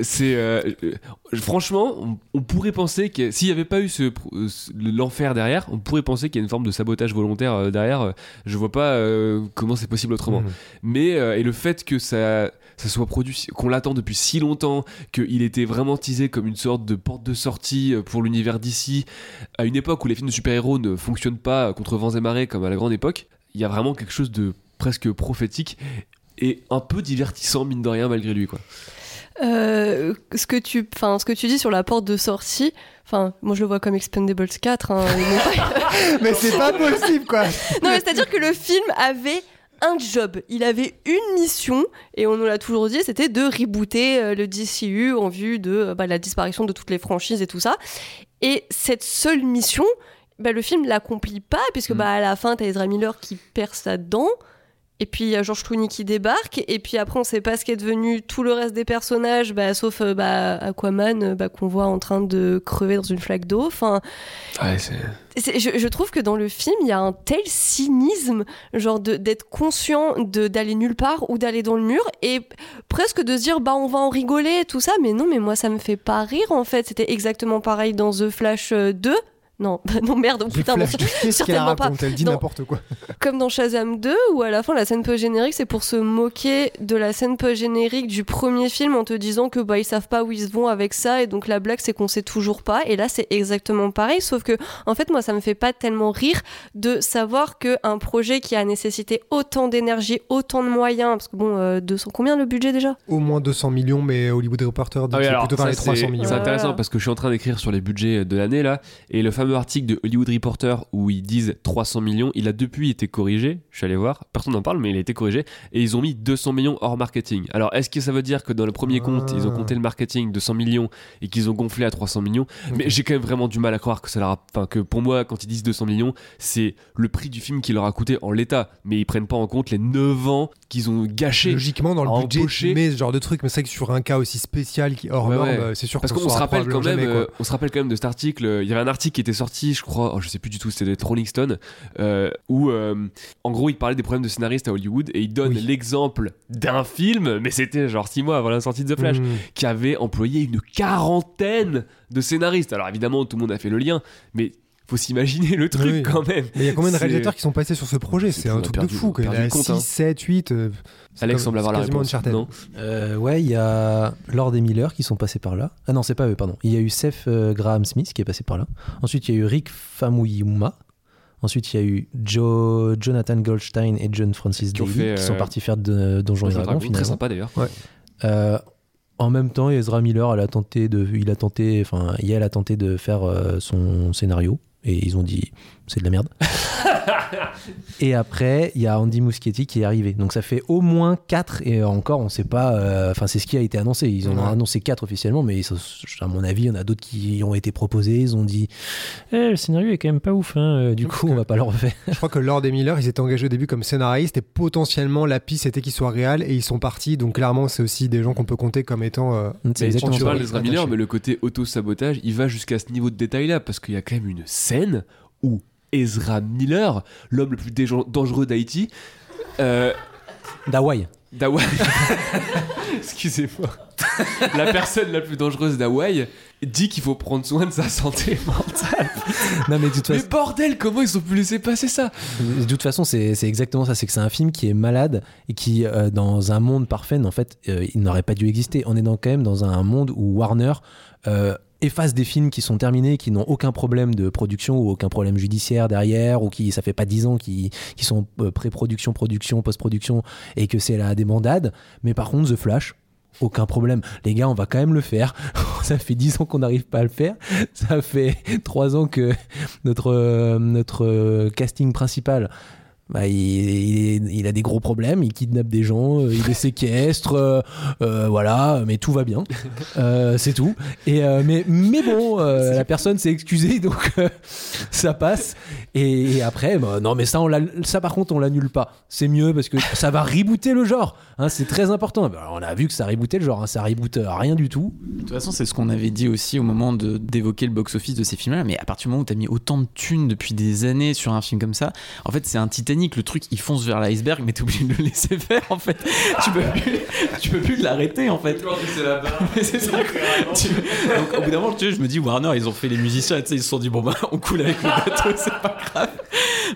C'est euh, euh, franchement, on, on pourrait penser que s'il n'y avait pas eu ce, l'enfer derrière, on pourrait penser qu'il y a une forme de sabotage volontaire euh, derrière. Je vois pas euh, comment c'est possible autrement. Mhm. Mais euh, et le fait que ça, ça soit produit, qu'on l'attend depuis si longtemps, qu'il était vraiment teasé comme une sorte de porte de sortie pour l'univers d'ici, à une époque où les films de super-héros ne fonctionnent pas contre vents et marées comme à la grande époque, il y a vraiment quelque chose de presque prophétique et un peu divertissant mine de rien malgré lui quoi. Euh, ce que tu, ce que tu dis sur la porte de sortie, enfin, moi je le vois comme Expendables 4. hein, Mais c'est pas possible, quoi. non, mais c'est-à-dire que le film avait un job, il avait une mission, et on nous l'a toujours dit, c'était de rebooter euh, le DCU en vue de euh, bah, la disparition de toutes les franchises et tout ça. Et cette seule mission, bah, le film l'accomplit pas, puisque Mm. bah, à la fin, t'as Ezra Miller qui perd sa dent. Et puis il y a George Clooney qui débarque, et puis après on sait pas ce qu'est devenu tout le reste des personnages, bah, sauf euh, bah, Aquaman euh, bah, qu'on voit en train de crever dans une flaque d'eau. Enfin, Ouais, je, je trouve que dans le film, il y a un tel cynisme, genre d'être conscient d'aller nulle part ou d'aller dans le mur et presque de se dire bah on va en rigoler tout ça, mais non, mais moi ça me fait pas rire en fait. C'était exactement pareil dans The Flash euh, 2. Non, bah non merde, oh, putain, non, flash. Qu'est-ce qu'elle certainement pas. raconte Elle dit n'importe quoi. comme dans Shazam 2 où à la fin la scène post-générique c'est pour se moquer de la scène post-générique du premier film en te disant que bah ils savent pas où ils se vont avec ça et donc la blague c'est qu'on sait toujours pas et là c'est exactement pareil sauf que en fait moi ça me fait pas tellement rire de savoir que un projet qui a nécessité autant d'énergie autant de moyens parce que bon euh, 200 combien le budget déjà? Au moins 200 millions, mais Hollywood Reporter dit Ah oui, que c'est alors, plutôt vers ça, les 300 c'est- millions. C'est intéressant parce que je suis en train d'écrire sur les budgets de l'année là, et le fameux article de Hollywood Reporter où ils disent 300 millions, il a depuis été corrigé. Je suis allé voir, personne n'en parle, mais il a été corrigé et ils ont mis 200 millions hors marketing. Alors est-ce que ça veut dire que dans le premier Ah. compte ils ont compté le marketing de 100 millions et qu'ils ont gonflé à 300 millions? Mais j'ai quand même vraiment du mal à croire que ça leur a... enfin que pour moi quand ils disent 200 millions, c'est le prix du film qui leur a coûté en l'état, mais ils prennent pas en compte les 9 ans qu'ils ont gâchés. Logiquement, dans le budget, embaucher. mets ce genre de truc, mais c'est vrai que sur un cas aussi spécial qui hors Ouais, euh, c'est sûr Parce qu'on se rappelle quand même, jamais, euh, on se rappelle quand même de cet article. euh, Il y avait un article qui était sorti, je crois, oh, je sais plus du tout, c'était des Rolling Stone, euh, où euh, en gros il parlait des problèmes de scénaristes à Hollywood et il donne Oui. l'exemple d'un film, mais c'était genre 6 mois avant la sortie de The Flash, Mmh. qui avait employé une quarantaine de scénaristes. Alors évidemment, tout le monde a fait le lien, mais faut s'imaginer le truc Oui. quand même. Mais il y a combien de réalisateurs qui sont passés sur ce projet C'est un truc perdu- de fou. quoi. Il y a le compte, 6, hein. 7, 8. euh, c'est Alex semble avoir c'est la quasiment réponse. Non Euh, ouais, il y a Lord et Miller qui sont passés par là. Ah non, c'est pas eux, pardon. Il y a eu Seth euh, Graham Smith qui est passé par là. Ensuite, il y a eu Rick Famuyiwa. Ensuite, il y a eu Joe, Jonathan Goldstein et John Francis Daly fait, qui sont euh, partis faire de Donjons et Très Dragons Très sympa d'ailleurs. Euh, en même temps, Ezra Miller, elle a tenté de, il a tenté, enfin, Yael a tenté de faire euh, son scénario et ils ont dit c'est de la merde. et après, il y a Andy Muschietti qui est arrivé. Donc ça fait au moins 4 et encore, on sait pas. euh, Enfin, c'est ce qui a été annoncé. Ils en ont annoncé 4 officiellement, mais ça- à mon avis, il y en a d'autres qui ont été proposés. Ils ont dit Eh, le scénario est quand même pas ouf. hein, euh, Du coup, on va pas le refaire. Je crois que Lord et Miller, ils étaient engagés au début comme scénaristes et potentiellement la piste était qu'ils soient réels et ils sont partis. Donc clairement, c'est aussi des gens qu'on peut compter comme étant. euh, C'est Mais exactement tu parles d'Ezra. Miller, mais le côté auto-sabotage, il va jusqu'à ce niveau de détail-là, parce qu'il y a quand même une scène où Ezra Miller, l'homme le plus dangereux d'Haïti, euh, D'Hawaï. d'Hawaï, excusez-moi, la personne la plus dangereuse d'Hawaï, dit qu'il faut prendre soin de sa santé mentale. Non, mais de toute Mais façon, bordel, comment ils ont pu laisser passer ça? De toute façon, c'est c'est exactement ça. C'est que c'est un film qui est malade et qui, euh, dans un monde parfait, en fait, euh, il n'aurait pas dû exister. On est dans, quand même dans un monde où Warner euh, efface des films qui sont terminés, qui n'ont aucun problème de production ou aucun problème judiciaire derrière, ou qui, ça fait pas 10 ans, qui, sont euh, pré-production, production, post-production, et que c'est la débandade. Mais par contre, The Flash, aucun problème. Les gars, on va quand même le faire. Ça fait 10 ans qu'on n'arrive pas à le faire. Ça fait 3 ans que notre, euh, euh, casting principal bah, il, il est- il a des gros problèmes, il kidnappe des gens, euh, il les séquestre, euh, euh, voilà, mais tout va bien. Euh, c'est tout. Et, euh, mais, mais bon, euh, la personne s'est excusée, donc euh, ça passe. Et, et après, bah, non, mais ça, on ça par contre, on l'annule pas. C'est mieux parce que ça va rebooter le genre. hein, c'est très important. Bah, on a vu que ça rebootait le genre, hein, ça reboot rien du tout. De toute façon, c'est ce qu'on avait dit aussi au moment de- d'évoquer le box-office de ces films-là. Mais à partir du moment où t'as mis autant de thunes depuis des années sur un film comme ça, en fait, c'est un Titanic. Le truc, il fonce vers l'iceberg, mais t'es obligé de le laisser faire, en fait. tu peux plus, tu peux plus l'arrêter, en fait. Mais c'est ça. Tu- Donc, au bout d'un moment, tu sais, je me dis, Warner, ils ont fait les musiciens, tu sais, ils se sont dit, bon, bah, on coule avec le bateau, c'est pas grave.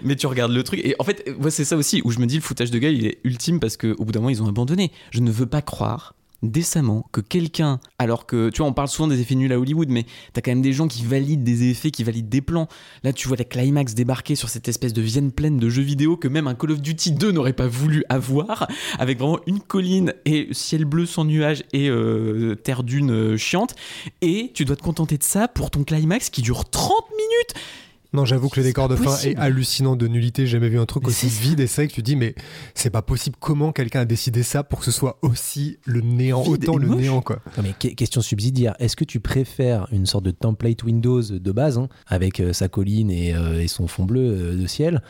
Mais tu regardes le truc, et en fait, moi, c'est ça aussi où je me dis, le foutage de gueule, il est ultime parce qu'au bout d'un moment, ils ont abandonné. Je ne veux pas croire décemment que quelqu'un, alors que tu vois, on parle souvent des effets nuls à Hollywood, mais t'as quand même des gens qui valident des effets, qui valident des plans. Là, tu vois la climax débarquer sur cette espèce de Vienne pleine de jeux vidéo que même un Call of Duty 2 n'aurait pas voulu avoir, avec vraiment une colline et ciel bleu sans nuages et euh, terre dune euh, chiante. Et tu dois te contenter de ça pour ton climax qui dure 30 minutes. Non, j'avoue que le C'est décor de fin est hallucinant de nullité. J'ai jamais vu un truc Mais aussi c'est ça. vide et sec. Tu dis, mais c'est pas possible. Comment quelqu'un a décidé ça pour que ce soit aussi le néant, Vide autant le moche. néant, quoi? Non, mais que- question subsidiaire, est-ce que tu préfères une sorte de template Windows de base, hein, avec euh, sa colline et, euh, et son fond bleu euh, de ciel,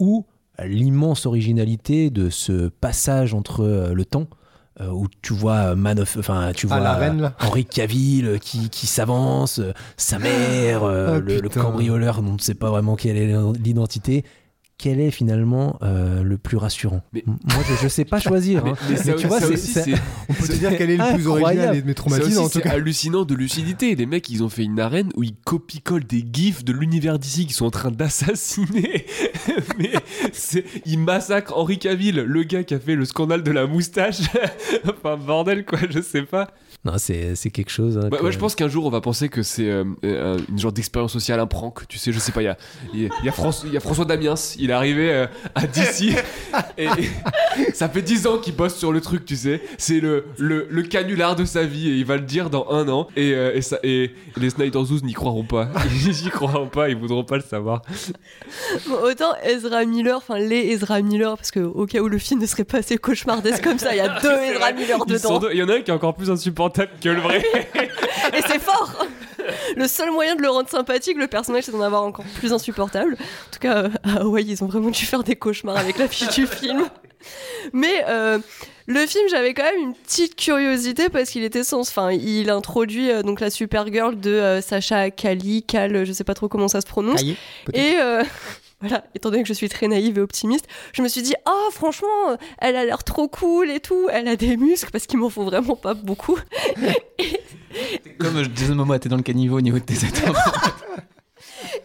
ou l'immense originalité de ce passage entre euh, le temps euh, où tu vois Man of, enfin tu Ah, vois la reine, là. Henri Cavill euh, qui, qui s'avance, euh, sa mère, euh, Ah, le, cambrioleur dont on ne sait pas vraiment quelle est l'identité. Quel est finalement euh, le plus rassurant? Mais- Moi, je ne sais pas choisir. Mais, hein. mais ça, tu vois, ça c'est- aussi, c'est On peut te dire quel est le plus original et mes Ça traumatismes, aussi, en tout c'est cas. hallucinant de lucidité. Les mecs, ils ont fait une arène où ils copie-collent des gifs de l'univers d'ici qui sont en train d'assassiner. Mais c'est- ils massacrent Henri Cavill, le gars qui a fait le scandale de la moustache. enfin, bordel, quoi, je sais pas. Non, c'est c'est quelque chose. hein, Bah, que- moi, je pense qu'un jour, on va penser que c'est euh, euh, une genre d'expérience sociale, un prank. Tu sais, je sais pas, il y a, il y a- François, y a François Damiens, il est arrivé euh, à DC. et, et ça fait 10 ans qu'il bosse sur le truc, tu sais. C'est le, le, le canular de sa vie et il va le dire dans un an. Et, euh, et, ça, et les Snyder Zoos n'y croiront pas. Ils n'y croiront pas, ils voudront pas le savoir. Bon, autant Ezra Miller, enfin les Ezra Miller, parce que au cas où le film ne serait pas assez cauchemardesque comme ça, il y a deux Ezra Miller dedans. Il y en a un qui est encore plus insupportable que le vrai. Et c'est fort Le seul moyen de le rendre sympathique, le personnage, c'est d'en avoir encore plus insupportable. En tout cas, euh, à Hawaï, ils ont vraiment dû faire des cauchemars avec l'affiche du film. Mais euh, le film, j'avais quand même une petite curiosité parce qu'il était sens. Enfin, il introduit euh, donc la Supergirl de euh, Sacha Kali, Cal, je sais pas trop comment ça se prononce. peut-être. Et euh, voilà, étant donné que je suis très naïve et optimiste, je me suis dit, ah, franchement, euh, elle a l'air trop cool et tout. Elle a des muscles parce qu'il m'en faut vraiment pas beaucoup. Comme euh, Jason Momoa, t'es dans le caniveau au niveau de tes attentes.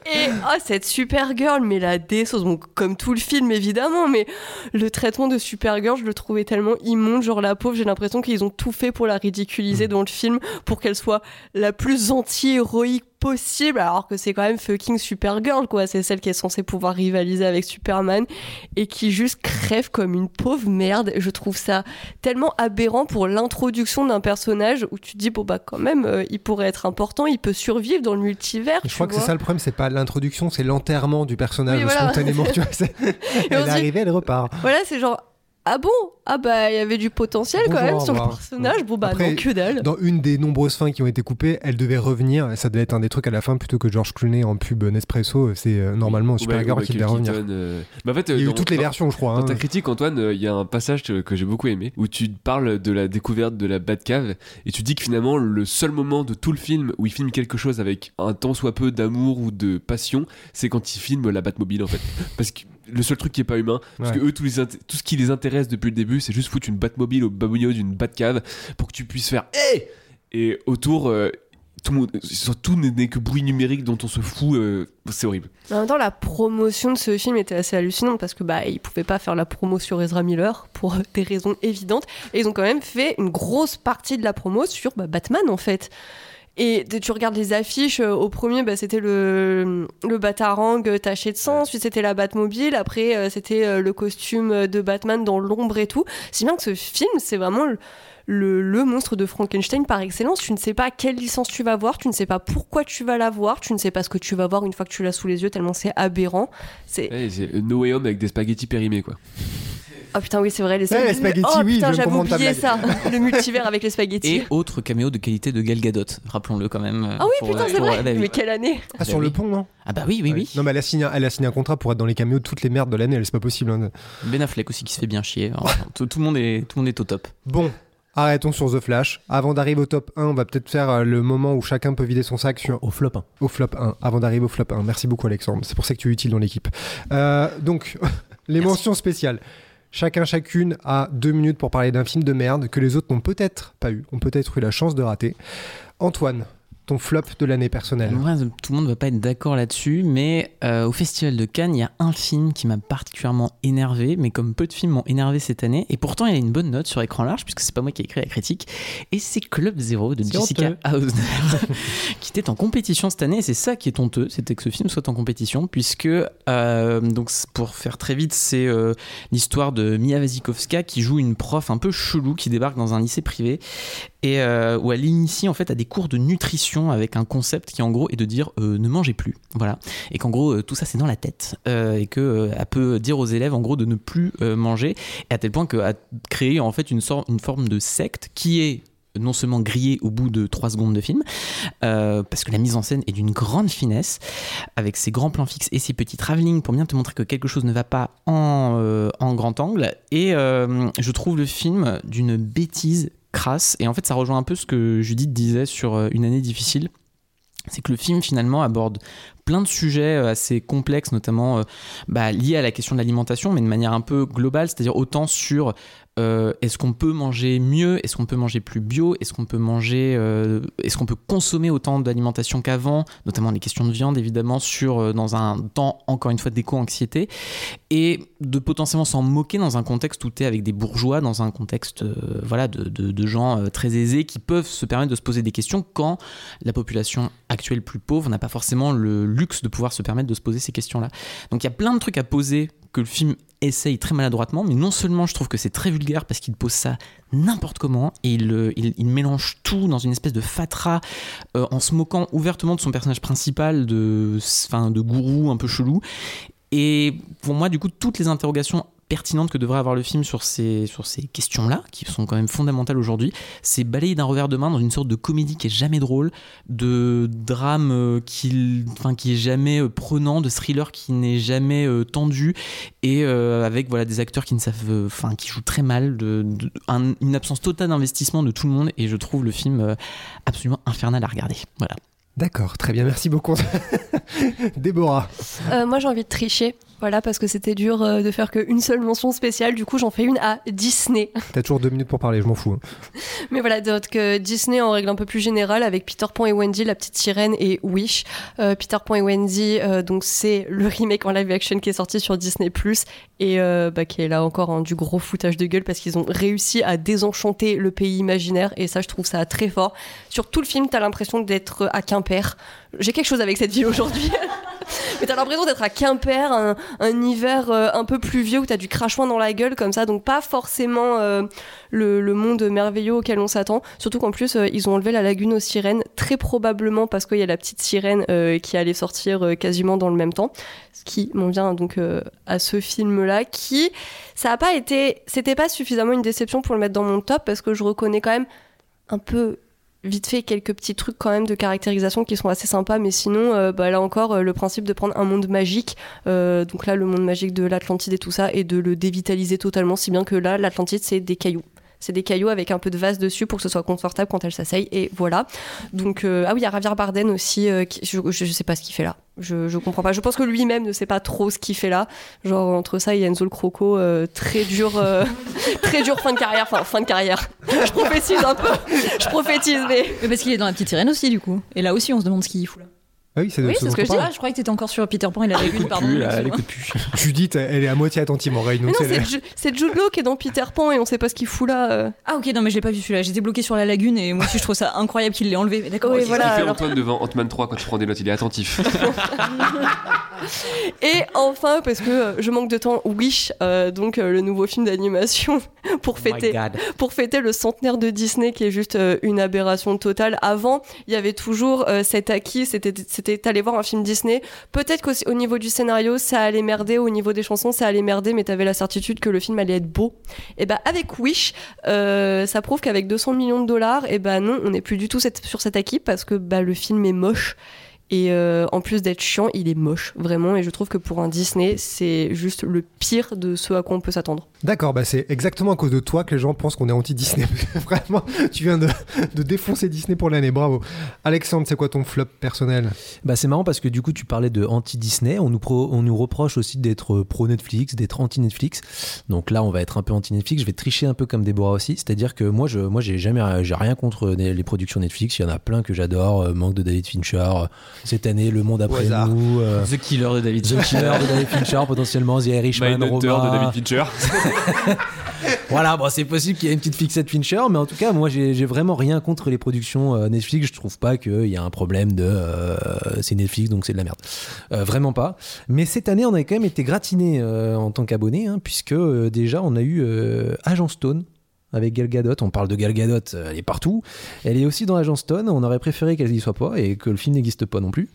Et ah, cette Supergirl, mais la déçose, bon, comme tout le film évidemment, mais le traitement de Supergirl, je le trouvais tellement immonde. Genre, la pauvre, j'ai l'impression qu'ils ont tout fait pour la ridiculiser dans le film, pour qu'elle soit la plus anti-héroïque possible, alors que c'est quand même fucking Supergirl, quoi. C'est celle qui est censée pouvoir rivaliser avec Superman et qui juste crève comme une pauvre merde. Je trouve ça tellement aberrant pour l'introduction d'un personnage où tu te dis, bon, bah, quand même, euh, il pourrait être important, il peut survivre dans le multivers. Je crois que c'est ça le problème, c'est pas l'introduction, c'est l'enterrement du personnage Oui, voilà. spontanément. Tu vois, elle est dit- arrivée, elle repart. Voilà, c'est genre ah bon? Ah bah il y avait du potentiel quand même sur le personnage. Bon bah Après, non que dalle. Dans une des nombreuses fins qui ont été coupées, elle devait revenir. Ça devait être un des trucs à la fin plutôt que George Clooney en pub Nespresso. C'est euh, normalement Supergirl qui devait revenir. Euh. Mais en fait, Il y a dans- eu toutes les dans- versions, je crois. Dans hein. ta critique, Antoine, euh, il y a un passage que que j'ai beaucoup aimé où tu parles de la découverte de la Batcave et tu dis que finalement le seul moment de tout le film où il filme quelque chose avec un tant soit peu d'amour ou de passion, c'est quand il filme la Batmobile en fait. Parce que le seul truc qui est pas humain, parce Ouais. que eux, tout, les int- tout ce qui les intéresse depuis le début, c'est juste foutre une Batmobile au babouillot d'une Batcave pour que tu puisses faire Hey Et autour, euh, tout, le monde, tout n'est n'est que bruit numérique dont on se fout, euh, c'est horrible. En même temps, la promotion de ce film était assez hallucinante parce que bah ils pouvaient pas faire la promo sur Ezra Miller pour des raisons évidentes et ils ont quand même fait une grosse partie de la promo sur bah, Batman en fait. Et tu regardes les affiches, euh, au premier, bah, c'était le, le Batarang euh, taché de sang, ensuite c'était la Batmobile, après euh, c'était le costume de Batman dans l'ombre et tout. Si bien que ce film, c'est vraiment le, le, le monstre de Frankenstein par excellence. Tu ne sais pas quelle licence tu vas voir, tu ne sais pas pourquoi tu vas la voir, tu ne sais pas ce que tu vas voir une fois que tu l'as sous les yeux, tellement c'est aberrant. C'est... Ouais, c'est No Way Home avec des spaghettis périmés, quoi. Oh putain, oui, c'est vrai, les, Ouais, les spaghettis, oh, oui, putain, j'avais oublié ça. Le multivers avec les spaghettis. Et autre caméo de qualité de Gal Gadot, rappelons-le quand même. Ah oui, pour- putain, c'est vrai. Mais quelle année Ah, sur le pont, non Ah bah oui, oui, oui. Non, mais elle a, signé, elle a signé un contrat pour être dans les caméos de toutes les merdes de l'année, elle, c'est pas possible. hein. Ben Affleck aussi qui se fait bien chier. Enfin, tout, tout le monde est, tout le monde est au top. Bon, arrêtons sur The Flash. Avant d'arriver au top 1, on va peut-être faire euh, le moment où chacun peut vider son sac sur Au flop. hein. au flop 1. Avant d'arriver au flop 1. Merci beaucoup, Alexandre. C'est pour ça que tu es utile dans l'équipe. Euh, donc, les mentions spéciales. Chacun, chacune a deux minutes pour parler d'un film de merde que les autres n'ont peut-être pas eu, ont peut-être eu la chance de rater. Antoine, ton flop de l'année personnelle. Moi, tout le monde va pas être d'accord là-dessus, mais euh, au Festival de Cannes, il y a un film qui m'a particulièrement énervé, mais comme peu de films m'ont énervé cette année, et pourtant il a une bonne note sur écran large, puisque c'est pas moi qui ai écrit la critique, et c'est Club Zero de Jessica. Hausner, qui était en compétition cette année, et c'est ça qui est honteux, c'était que ce film soit en compétition, puisque, euh, donc pour faire très vite, c'est euh, l'histoire de Mia Wasikowska qui joue une prof un peu chelou qui débarque dans un lycée privé et euh, où elle initie en fait à des cours de nutrition avec un concept qui en gros est de dire euh, ne mangez plus. Voilà. Et qu'en gros euh, tout ça c'est dans la tête. Et que elle peut dire aux élèves en gros de ne plus manger. Et à tel point qu'elle a créé en fait une une forme de secte qui est non seulement grillée au bout de 3 secondes de film, parce que la mise en scène est d'une grande finesse, avec ses grands plans fixes et ses petits travelling pour bien te montrer que quelque chose ne va pas en, grand angle. Et je trouve le film d'une bêtise crasse. Et en fait, ça rejoint un peu ce que Judith disait sur euh, Une année difficile. C'est que le film finalement aborde plein de sujets euh, assez complexes, notamment euh, bah, liés à la question de l'alimentation, mais de manière un peu globale, c'est-à-dire autant sur euh, est-ce qu'on peut manger mieux, est-ce qu'on peut manger plus bio, est-ce qu'on peut manger, euh, est-ce qu'on peut consommer autant d'alimentation qu'avant, notamment les questions de viande évidemment, sur euh, dans un temps encore une fois d'éco-anxiété, et de potentiellement s'en moquer dans un contexte où tu es avec des bourgeois, dans un contexte voilà de, de- de gens très aisés qui peuvent se permettre de se poser des questions quand la population actuelle plus pauvre n'a pas forcément le luxe de pouvoir se permettre de se poser ces questions-là. Donc il y a plein de trucs à poser que le film essaye très maladroitement, mais non seulement je trouve que c'est très vulgaire parce qu'il pose ça n'importe comment et il, euh, mélange tout dans une espèce de fatras euh, en se moquant ouvertement de son personnage principal de, enfin, de gourou un peu chelou. Et pour moi, du coup, toutes les interrogations pertinentes que devrait avoir le film sur ces, sur ces questions-là, qui sont quand même fondamentales aujourd'hui, c'est balayé d'un revers de main dans une sorte de comédie qui est jamais drôle, de drame euh, qui, enfin, qui est jamais euh, prenant, de thriller qui n'est jamais euh, tendu, et avec voilà, des acteurs qui ne savent, enfin, qui jouent très mal, une absence totale d'investissement de tout le monde, et je trouve le film absolument infernal à regarder. Voilà. D'accord, très bien, merci beaucoup. Déborah. Euh, moi, j'ai envie de tricher. Voilà, parce que c'était dur euh, de faire qu'une seule mention spéciale. Du coup, j'en fais une à Disney. T'as toujours deux minutes pour parler, je m'en fous. hein. Mais voilà, donc euh, Disney en règle un peu plus générale avec Peter Pan et Wendy, la petite sirène et Wish. Euh, Peter Pan et Wendy, euh, donc c'est le remake en live action qui est sorti sur Disney et bah, qui est là encore en du gros foutage de gueule parce qu'ils ont réussi à désenchanter le pays imaginaire et ça, je trouve ça très fort. Sur tout le film, t'as l'impression d'être à Quimper. J'ai quelque chose avec cette ville aujourd'hui. Mais t'as l'impression d'être à Quimper, un, hiver euh, un peu pluvieux où t'as du crachoin dans la gueule comme ça, donc pas forcément euh, le, monde merveilleux auquel on s'attend. Surtout qu'en plus, euh, ils ont enlevé la lagune aux sirènes, très probablement parce qu'il y a la petite sirène qui allait sortir quasiment dans le même temps. Ce qui m'en vient donc à ce film-là, qui, ça a pas été, c'était pas suffisamment une déception pour le mettre dans mon top parce que je reconnais quand même un peu vite fait quelques petits trucs quand même de caractérisation qui sont assez sympas mais sinon euh, bah, là encore euh, le principe de prendre un monde magique euh, donc là le monde magique de l'Atlantide et tout ça et de le dévitaliser totalement si bien que là l'Atlantide c'est des cailloux c'est des cailloux avec un peu de vase dessus pour que ce soit confortable quand elle s'asseye et voilà. Donc euh, ah oui il y a Javier Bardem aussi euh, je, je sais pas ce qu'il fait là. Je, je comprends pas. Je pense que lui-même ne sait pas trop ce qu'il fait là. Genre entre ça et Enzo le Croco euh, très dur très dur fin de carrière. Enfin fin de carrière. Je prophétise un peu. Je prophétise mais Mais parce qu'il est dans la petite sirène aussi, du coup. Et là aussi, on se demande ce qu'il fout là. Ah oui, c'est Oui, ce que je dis. Ah, je croyais que t'étais encore sur Peter Pan et la lagune, pardon. Plus, là, elle écoute plus. Judith, elle est à moitié attentive en réunion. Mais non, c'est Jude Law qui est dans Peter Pan et on sait pas ce qu'il fout là. euh. Ah ok, non mais je l'ai pas vu celui-là, j'étais bloqué sur la lagune et moi aussi je trouve ça incroyable qu'il l'ait enlevé. Mais d'accord, Oui, voilà. Il fait alors- Antoine devant Ant-Man 3 quand tu prends des notes, il est attentif. Et enfin, parce que euh, je manque de temps, Wish, euh, donc euh, le nouveau film d'animation pour Oh fêter pour fêter le centenaire de Disney qui est juste euh, une aberration totale. Avant, il y avait toujours euh, cet acquis, c'était c'était aller voir un film Disney. Peut-être qu'au au niveau du scénario, ça allait merder, au niveau des chansons, ça allait merder, mais t'avais la certitude que le film allait être beau. Et bah avec Wish, euh, ça prouve qu'avec 200 millions de dollars, et bah non, on n'est plus du tout cette- sur cet acquis parce que bah le film est moche. Et euh, en plus d'être chiant, il est moche, vraiment. Et je trouve que pour un Disney, c'est juste le pire de ce à quoi on peut s'attendre. D'accord, bah c'est exactement à cause de toi que les gens pensent qu'on est anti-Disney. Vraiment, tu viens de, de défoncer Disney pour l'année, bravo. Alexandre, c'est quoi ton flop personnel? Bah c'est marrant parce que du coup tu parlais de anti-Disney, on nous, pro- on nous reproche aussi d'être euh, pro-Netflix, d'être anti-Netflix. Donc là on va être un peu anti-Netflix, je vais tricher un peu comme Déborah aussi, c'est-à-dire que moi je moi j'ai jamais j'ai rien contre les les productions Netflix, il y en a plein que j'adore, euh, Manque de David Fincher, euh, cette année Le Monde après nous, euh, The Killer de David The Killer de David Fincher potentiellement, The Irishman, Mindhunter de Roma. David Fincher. Voilà, bon, c'est possible qu'il y ait une petite fixette Fincher, mais en tout cas, moi, j'ai j'ai vraiment rien contre les productions euh, Netflix. Je trouve pas qu'il y a un problème de euh, c'est Netflix, donc c'est de la merde. Euh, vraiment pas. Mais cette année, on a quand même été gratiné euh, en tant qu'abonné, hein, puisque euh, déjà, on a eu euh, Agent Stone. Avec Gal Gadot, on parle de Gal Gadot, euh, elle est partout. Elle est aussi dans Agent Stone. On aurait préféré qu'elle n'y soit pas et que le film n'existe pas non plus,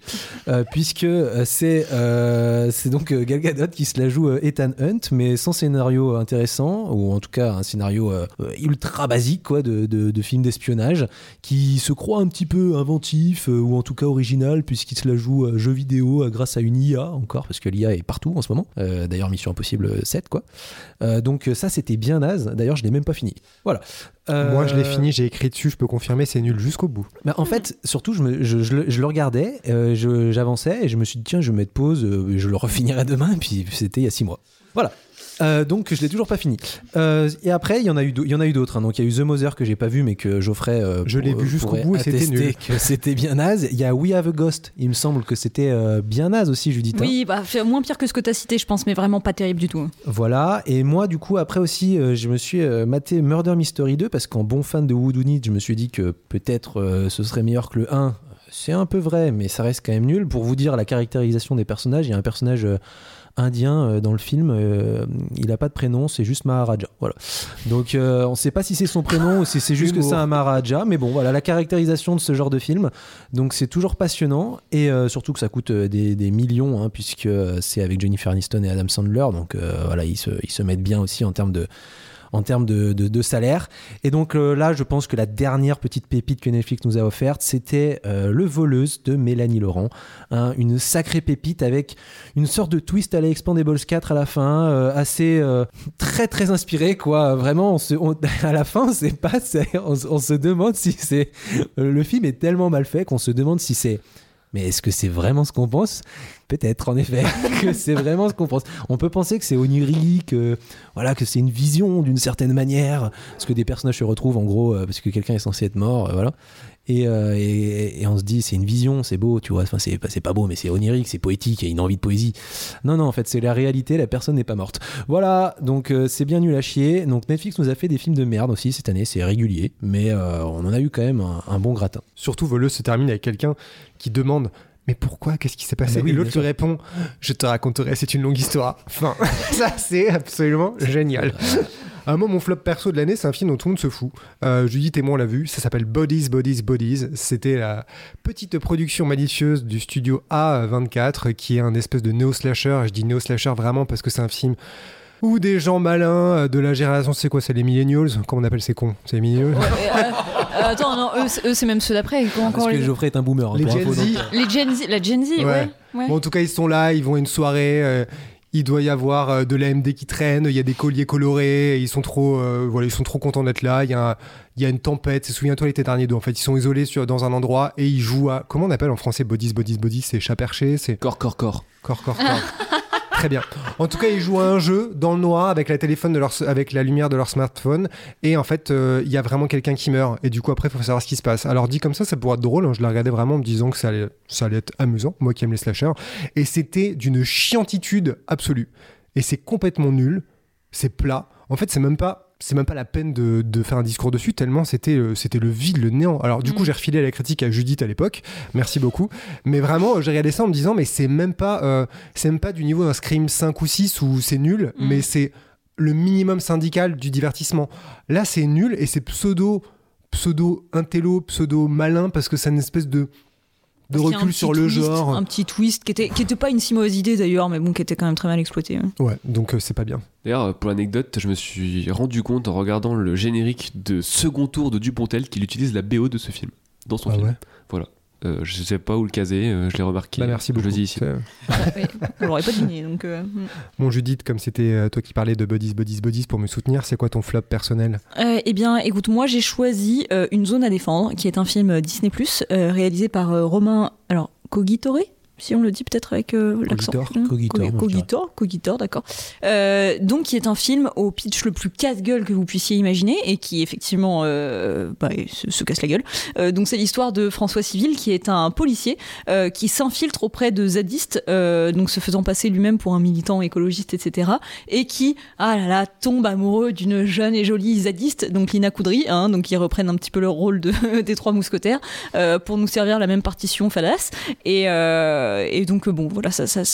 Euh, puisque euh, c'est donc Gal Gadot qui se la joue Ethan Hunt, mais sans scénario intéressant ou en tout cas un scénario ultra basique de, film d'espionnage qui se croit un petit peu inventif ou en tout cas original puisqu'il se la joue jeu vidéo grâce à une IA encore parce que l'IA est partout en ce moment. D'ailleurs Mission Impossible 7 quoi. Donc ça c'était bien naze. D'ailleurs je l'ai même pas fini. Voilà. Euh, Moi, je l'ai fini, j'ai écrit dessus, je peux confirmer, c'est nul jusqu'au bout. bah, en fait, surtout, je, me- je- je le- je le regardais, euh, j'avançais et je me suis dit, tiens, je vais mettre pause, euh, je le refinirai demain, et puis c'était il y a six mois. Voilà. Euh, donc je l'ai toujours pas fini. Euh, et après, il y en a eu, d'au- il y en a eu d'autres. hein. Donc il y a eu The Mother que j'ai pas vu, mais que Geoffrey. euh, Je l'ai vu jusqu'au pourrait bout et c'était nul. Que c'était bien naze. Il y a We Have a Ghost. Il me semble que c'était euh, bien naze aussi, Judith. hein. Oui, bah, moins pire que ce que t'as cité, je pense, mais vraiment pas terrible du tout. Voilà, et moi du coup après aussi euh, je me suis euh, maté Murder Mystery 2 parce qu'en bon fan de Whodunit je me suis dit que peut-être euh, ce serait meilleur que le 1. C'est un peu vrai mais ça reste quand même nul. Pour vous dire la caractérisation des personnages, il y a un personnage euh, indien euh, dans le film, euh, il a pas de prénom, c'est juste Maharaja. Voilà. Donc euh, on sait pas si c'est son prénom ou si c'est juste que c'est un Maharaja, mais bon voilà la caractérisation de ce genre de film. Donc c'est toujours passionnant et euh, surtout que ça coûte des, des millions hein, puisque c'est avec Jennifer Aniston et Adam Sandler. Donc voilà ils se, ils se mettent bien aussi en termes de en termes de, salaire. Et donc euh, là, je pense que la dernière petite pépite que Netflix nous a offerte, c'était euh, Le Voleuse de Mélanie Laurent. Hein, une sacrée pépite avec une sorte de twist à la Expandables 4 à la fin, euh, assez très très inspiré quoi. Vraiment, à la fin, c'est pas, on, on se demande si c'est le film est tellement mal fait qu'on se demande si c'est mais est-ce que c'est vraiment ce qu'on pense? Peut-être, en effet, que c'est vraiment ce qu'on pense. On peut penser que c'est onirique, voilà, que c'est une vision d'une certaine manière, parce que des personnages se retrouvent en gros euh, parce que quelqu'un est censé être mort, euh, voilà. Et, euh, et, on se dit c'est une vision, c'est beau, tu vois. Enfin, c'est pas, beau, mais c'est onirique, c'est poétique, il y a une envie de poésie. Non, non, en fait, c'est la réalité, la personne n'est pas morte. Voilà, donc euh, c'est bien nul à chier. Donc Netflix nous a fait des films de merde aussi cette année, c'est régulier, mais euh, on en a eu quand même un, un bon gratin. Surtout, Voleuse se termine avec quelqu'un qui demande Mais pourquoi? Qu'est-ce qui s'est passé? Ah bah oui, Et l'autre lui répond Je te raconterai, c'est une longue histoire. Enfin, ça, c'est absolument génial. Un moment, mon flop perso de l'année, c'est un film dont tout le monde se fout. Euh, Judith et moi, on l'a vu. Ça s'appelle Bodies, Bodies, Bodies. C'était la petite production malicieuse du studio A24, qui est un espèce de néo-slasher. Je dis néo-slasher vraiment parce que c'est un film où des gens malins euh, de la génération, c'est quoi C'est les millennials Comment on appelle ces cons C'est les millennials Euh, attends, non, eux, c'est- eux, c'est même ceux d'après. Comment- Parce que les... Geoffrey est un boomer. hein, Les pour Gen info, Z. les Gen Z, la Gen Z, ouais. Ouais. ouais. Bon, en tout cas, ils sont là, ils vont à une soirée. euh, il doit y avoir euh, de la MD qui traîne, il y a des colliers colorés, ils sont trop, euh, voilà, ils sont trop contents d'être là. Il y, a un- il y a une tempête. Souviens-toi l'été dernier d'eux. En fait, ils sont isolés sur, dans un endroit et ils jouent à. Comment on appelle en français bodies, bodies, bodies C'est chat perché, c'est Corps, corps, corps. corps, corps, corps. Très bien. En tout cas, ils jouent à un jeu dans le noir avec la téléphone de leur, avec la lumière de leur smartphone. Et en fait, euh, il y a vraiment quelqu'un qui meurt. Et du coup, après, il faut savoir ce qui se passe. Alors, dit comme ça, ça pourrait être drôle. hein. Je la regardais vraiment en me disant que ça allait, ça allait être amusant. Moi qui aime les slashers. Et c'était d'une chiantitude absolue. Et c'est complètement nul. C'est plat. En fait, c'est même pas. C'est même pas la peine de, de faire un discours dessus, tellement c'était euh, c'était le vide, le néant. Alors, du coup, Mm. j'ai refilé la critique à Judith à l'époque. Merci beaucoup. Mais vraiment, j'ai regardé ça en me disant, mais c'est même pas, euh, c'est même pas du niveau d'un Scream 5 ou 6 où c'est nul, Mm. mais c'est le minimum syndical du divertissement. Là, c'est nul et c'est pseudo, pseudo intello, pseudo malin parce que c'est une espèce de, de Parce recul sur le twist, genre. Un petit twist qui était, qui était pas une si mauvaise idée d'ailleurs, mais bon, qui était quand même très mal exploité. hein. Ouais, donc euh, c'est pas bien. D'ailleurs, euh, pour l'anecdote, je me suis rendu compte en regardant le générique de second tour de Dupontel qu'il utilise la BO de ce film dans son Ah film. ouais? Voilà. Euh, je sais pas où le caser, euh, je l'ai remarqué. Bah, merci Je beaucoup. le dis ici. Ouais, on l'aurait pas deviné. Donc, euh. Bon, Judith, comme c'était euh, toi qui parlais de Buddies, Buddies, Buddies pour me soutenir, c'est quoi ton flop personnel? Euh, eh bien, écoute, moi j'ai choisi euh, Une zone à défendre, qui est un film Disney euh, réalisé par euh, Romain alors Cogitore, si on le dit peut-être avec euh, l'accent. Cogitor. Hmm, Cogitor, Cogitor, Cogitor, d'accord. Euh, donc, qui est un film au pitch le plus casse-gueule que vous puissiez imaginer et qui effectivement euh, bah, se, se casse la gueule. Euh, donc, c'est l'histoire de François Civil, qui est un policier euh, qui s'infiltre auprès de zadistes, euh, donc se faisant passer lui-même pour un militant écologiste, etc. Et qui, ah là là, tombe amoureux d'une jeune et jolie zadiste, donc Lina Coudry, hein, donc ils reprennent un petit peu le rôle de, des trois mousquetaires euh, pour nous servir la même partition Fadas. Et, euh, et donc bon, voilà, ça, ça,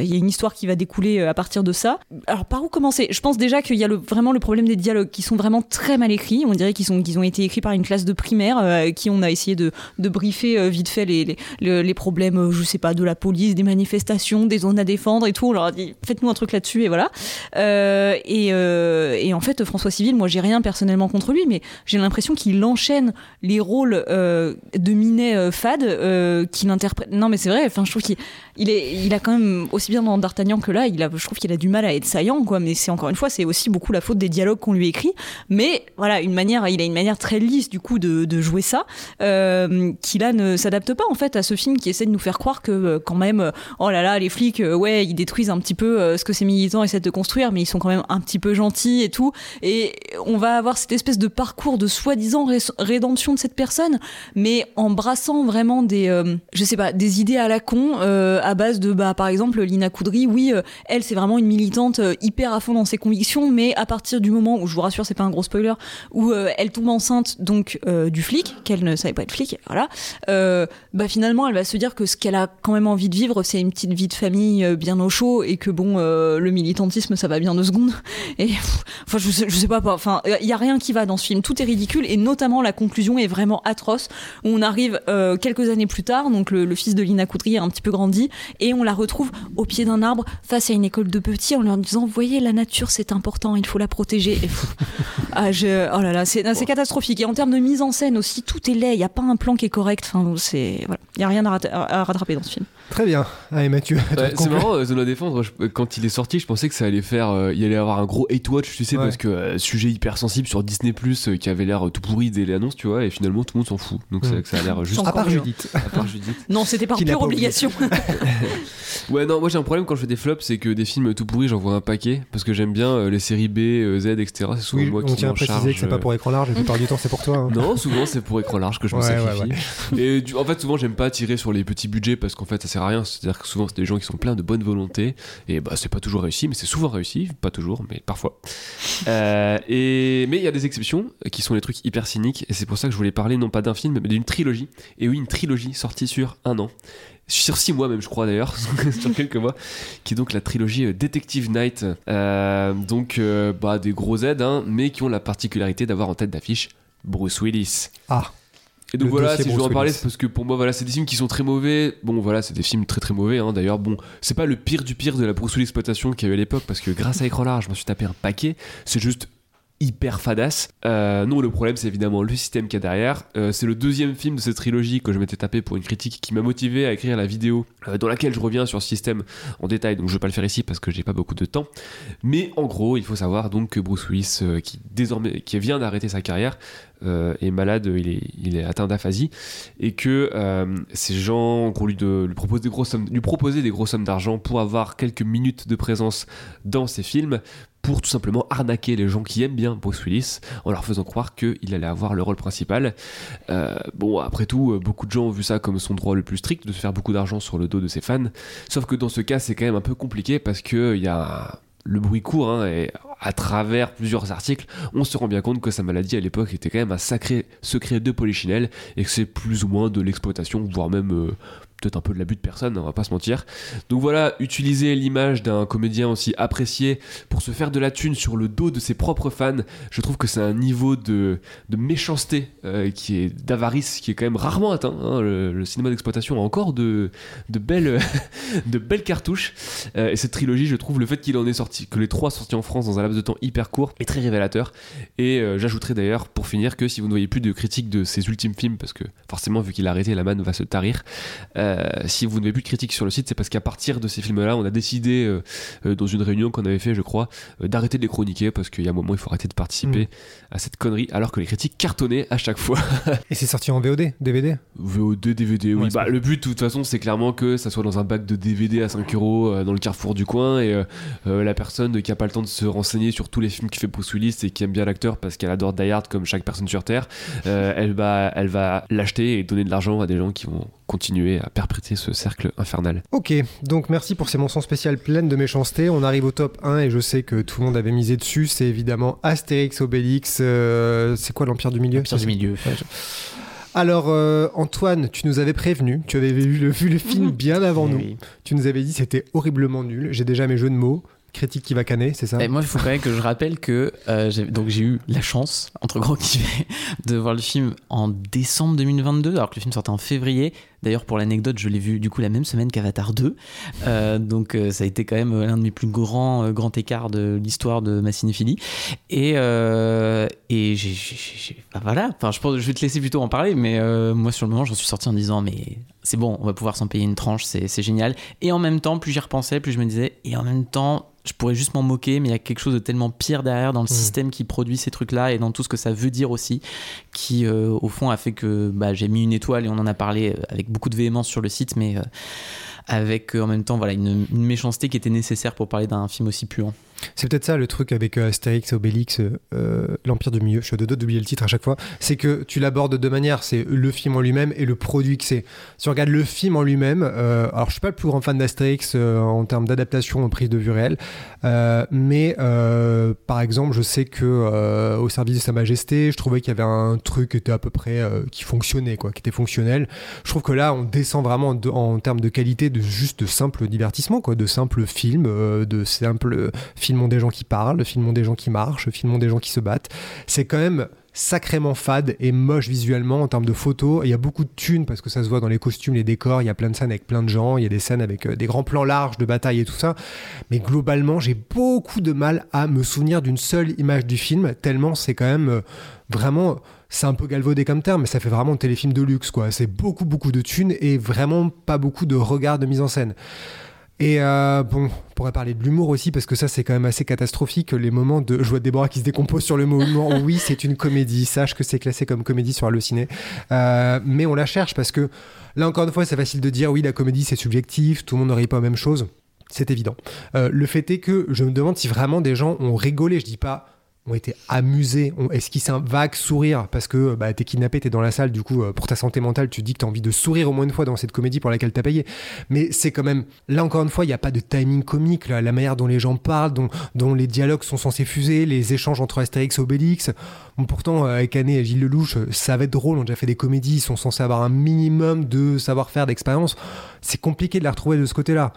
il y a une histoire qui va découler euh, à partir de ça. Alors par où commencer? Je pense déjà qu'il y a le, vraiment le problème des dialogues qui sont vraiment très mal écrits. On dirait qu'ils ont été écrits par une classe de primaire euh, qui on a essayé de, de briefer euh, vite fait les, les, les- problèmes, euh, je sais pas, de la police, des manifestations, des zones à défendre et tout. On leur a dit faites-nous un truc là-dessus et voilà. Euh, et, euh, et en fait, François Civil, moi j'ai rien personnellement contre lui, mais j'ai l'impression qu'il enchaîne les rôles euh, de Minet euh, fade euh, qu'il interprète. Non, mais c'est vrai. Enfin, je trouve qu'il il est, il a quand même aussi bien dans D'Artagnan que là, il a, je trouve qu'il a du mal à être saillant, quoi. Mais c'est encore une fois, c'est aussi beaucoup la faute des dialogues qu'on lui écrit. Mais voilà, une manière, il a une manière très lisse du coup de, jouer ça, euh, qui là ne s'adapte pas en fait à ce film qui essaie de nous faire croire que euh, quand même, euh, oh là là, les flics, ouais, ils détruisent un petit peu ce que ces militants essaient de construire, mais ils sont quand même un petit peu gentils et tout. Et on va avoir cette espèce de parcours de soi-disant ré- rédemption de cette personne, mais en brassant vraiment des, je sais pas, des idées à la con à base de, bah, par exemple, Lina Coudry, oui, euh, elle, c'est vraiment une militante euh, hyper à fond dans ses convictions, mais à partir du moment où, je vous rassure, c'est pas un gros spoiler, où euh, elle tombe enceinte donc euh, du flic, qu'elle ne savait pas être flic, voilà, euh, bah finalement, elle va se dire que ce qu'elle a quand même envie de vivre, c'est une petite vie de famille euh, bien au chaud, et que bon, euh, le militantisme, ça va bien deux secondes. Et enfin, je sais, je sais pas. Enfin, il y a rien qui va dans ce film. Tout est ridicule, et notamment la conclusion est vraiment atroce. On arrive euh, quelques années plus tard, donc le, le fils de Lina Coudry a un petit peu grandi, et on la retrouve au pied d'un arbre face à une école de petits en leur disant, vous voyez, la nature, c'est important, il faut la protéger. Et pff, ah, je, oh là là, c'est catastrophique. Et en termes de mise en scène aussi, tout est laid. Il y a pas un plan qui est correct. Enfin, c'est voilà, il y a rien à, rat- à- à rattraper dans ce film. Très bien. Allez, Mathieu. Ouais, c'est marrant, euh, Zone à défendre. je- quand il est sorti, je pensais que ça allait faire, euh, il allait avoir un gros hate watch, tu sais, Ouais. parce que euh, sujet hyper sensible sur Disney Plus qui avait l'air euh, tout pourri dès l'annonce, tu vois, et finalement tout le monde s'en fout. Donc ça a l'air juste. À part. Judith. À part Judith. Non, c'était par pure obligation. Ouais, non, moi j'ai un problème quand je fais des flops, c'est que des films tout pourris, j'en vois un paquet, parce que j'aime bien euh, les séries B, euh, Z, etc. C'est souvent Oui, moi on qui tient à m'en préciser charge. que c'est pas euh, pour écran large, la plupart du temps c'est pour toi. hein. Non, souvent c'est pour écran large que je me Ouais, ouais, sacrifie. Et du- en fait, souvent j'aime pas tirer sur les petits budgets parce qu'en fait ça sert à rien. C'est-à-dire que souvent c'est des gens qui sont pleins de bonne volonté et bah c'est pas toujours réussi, mais c'est souvent réussi, pas toujours, mais parfois. Euh, et mais il y a des exceptions euh, qui sont les trucs hyper cyniques et c'est pour ça que je voulais parler non pas d'un film mais d'une trilogie. Et oui, une trilogie sortie sur un an. Sur six mois même je crois d'ailleurs, sur quelques mois, qui est donc la trilogie euh, Detective Night. Euh, donc euh, bah, des gros aides, hein, mais qui ont la particularité d'avoir en tête d'affiche Bruce Willis. Ah. Et donc voilà, si je veux en parler, c'est parce que pour moi, voilà, c'est des films qui sont très mauvais. Bon, voilà, c'est des films très très mauvais. Hein. D'ailleurs, bon, c'est pas le pire du pire de la Bruce Willis exploitation qu'il y a eu à l'époque, parce que grâce à Écran Large, je m'en suis tapé un paquet. C'est juste hyper fadasse. Euh, non, le problème, c'est évidemment le système qu'il y a derrière. Euh, c'est le deuxième film de cette trilogie que je m'étais tapé pour une critique qui m'a motivé à écrire la vidéo euh, dans laquelle je reviens sur ce système en détail. Donc, je vais pas le faire ici parce que j'ai pas beaucoup de temps. Mais en gros, il faut savoir donc que Bruce Willis, qui désormais, qui vient d'arrêter sa carrière, est malade, il est, il est atteint d'aphasie, et que ces gens ont lui, de, lui, des grosses sommes, lui proposer des grosses sommes d'argent pour avoir quelques minutes de présence dans ses films, pour tout simplement arnaquer les gens qui aiment bien Bruce Willis en leur faisant croire qu'il allait avoir le rôle principal. Euh, bon, après tout, euh, beaucoup de gens ont vu ça comme son droit le plus strict de se faire beaucoup d'argent sur le dos de ses fans. Sauf que dans ce cas, c'est quand même un peu compliqué parce que il y a le bruit court hein, et à travers plusieurs articles, on se rend bien compte que sa maladie à l'époque était quand même un sacré secret de Polichinelle et que c'est plus ou moins de l'exploitation, voire même euh, peut-être un peu de l'abus de personne, on va pas se mentir. Donc voilà, utiliser l'image d'un comédien aussi apprécié pour se faire de la thune sur le dos de ses propres fans, je trouve que c'est un niveau de, méchanceté euh, qui est d'avarice qui est quand même rarement atteint. hein. Le, cinéma d'exploitation a encore de, belles cartouches. Euh, et cette trilogie, je trouve le fait qu'il en ait sorti, que les trois sortis en France dans un laps de temps hyper court est très révélateur. Et euh, j'ajouterai d'ailleurs pour finir que si vous ne voyez plus de critiques de ses ultimes films, parce que forcément vu qu'il a arrêté, la manne va se tarir. euh, si vous n'avez plus de critiques sur le site, c'est parce qu'à partir de ces films-là, on a décidé euh, euh, dans une réunion qu'on avait fait, je crois, euh, d'arrêter de les chroniquer parce qu'il y a un moment il faut arrêter de participer à cette connerie, alors que les critiques cartonnaient à chaque fois. Et c'est sorti en VOD, DVD VO2, DVD, oui. Ouais, bah, le but, de toute façon, c'est clairement que ça soit dans un bac de DVD à 5 euros euh, dans le carrefour du coin et euh, euh, la personne qui a pas le temps de se renseigner sur tous les films qui fait Bruce Willis et qui aime bien l'acteur parce qu'elle adore Die Hard comme chaque personne sur Terre, euh, elle va, elle va l'acheter et donner de l'argent à des gens qui vont continuer à perpétrer ce cercle infernal. Ok, donc merci pour ces mentions spéciales pleines de méchanceté. On arrive au top 1 et je sais que tout le monde avait misé dessus. C'est évidemment Astérix, Obélix. euh, c'est quoi l'Empire du Milieu? Empire du Milieu. Ouais, je- Alors, euh, Antoine, tu nous avais prévenu, tu avais vu le, vu le film bien avant Eh nous. oui. Tu nous avais dit c'était horriblement nul. J'ai déjà mes jeux de mots. Critique qui va canner, c'est ça? Et moi, il faut quand même que je rappelle que euh, j'ai- donc j'ai eu la chance, entre gros guillemets, de voir le film en décembre 2022, alors que le film sortait en février. D'ailleurs, pour l'anecdote, je l'ai vu du coup la même semaine qu'Avatar 2. Euh, donc, euh, ça a été quand même l'un de mes plus grands euh, grands écarts de l'histoire de ma cinéphilie. Et, euh, et j'ai, bah voilà. Enfin, je pense, je vais te laisser plutôt en parler, mais euh, moi, sur le moment, j'en suis sorti en disant, mais c'est bon, on va pouvoir s'en payer une tranche, c'est, génial. Et en même temps, plus j'y repensais, plus je me disais, et en même temps, je pourrais juste m'en moquer, mais il y a quelque chose de tellement pire derrière dans le système qui produit ces trucs-là et dans tout ce que ça veut dire aussi, qui euh, au fond a fait que bah, j'ai mis une étoile et on en a parlé euh, avec beaucoup de véhémence sur le site, mais euh, avec euh, en même temps voilà une, une méchanceté qui était nécessaire pour parler d'un film aussi puant. C'est peut-être ça le truc avec euh, Astérix, Obélix, euh, euh, l'Empire du Milieu. Je suis de deux d'oublier le titre à chaque fois. C'est que tu l'abordes de deux manières. C'est le film en lui-même et le produit que c'est. Si on regarde le film en lui-même, euh, alors je suis pas le plus grand fan d'Astérix en termes d'adaptation en prise de vue réelle, mais par exemple, je sais que au service de Sa Majesté, je trouvais qu'il y avait un truc qui était à peu près qui fonctionnait, quoi, qui était fonctionnel. Je trouve que là, on descend vraiment en termes de qualité de juste de simple divertissement, quoi, de simple film, de simple filmons des gens qui parlent, filmons des gens qui marchent, filmons des gens qui se battent. C'est quand même sacrément fade et moche visuellement en termes de photos. Il y a beaucoup de thunes parce que ça se voit dans les costumes, les décors. Il y a plein de scènes avec plein de gens. Il y a des scènes avec euh, des grands plans larges de bataille et tout ça. Mais globalement, j'ai beaucoup de mal à me souvenir d'une seule image du film, tellement c'est quand même euh, vraiment. C'est un peu galvaudé comme terme, mais ça fait vraiment téléfilm de luxe, quoi. C'est beaucoup, beaucoup de thunes et vraiment pas beaucoup de regard de mise en scène. Et euh, bon, on pourrait parler de l'humour aussi, parce que ça, c'est quand même assez catastrophique. Les moments de. Je vois Déborah qui se décompose sur le mot humour. Oui, c'est une comédie. Sache que c'est classé comme comédie sur Allociné. Euh, mais on la cherche parce que, là, encore une fois, c'est facile de dire oui, la comédie, c'est subjectif. Tout le monde n'aurait pas la même chose. C'est évident. Euh, le fait est que je me demande si vraiment des gens ont rigolé. Je dis pas ont été amusés, ont esquissé un vague sourire parce que bah, t'es kidnappé, t'es dans la salle, du coup, euh, pour ta santé mentale, tu dis que t'as envie de sourire au moins une fois dans cette comédie pour laquelle t'as payé. Mais c'est quand même, là encore une fois, il n'y a pas de timing comique, là, la manière dont les gens parlent, dont, les dialogues sont censés fuser, les échanges entre Astérix et Obélix. Pourtant, euh, avec Anne et Gilles Lelouch, euh, ça va être drôle, on a déjà fait des comédies, ils sont censés avoir un minimum de savoir-faire, d'expérience. C'est compliqué de la retrouver de ce côté-là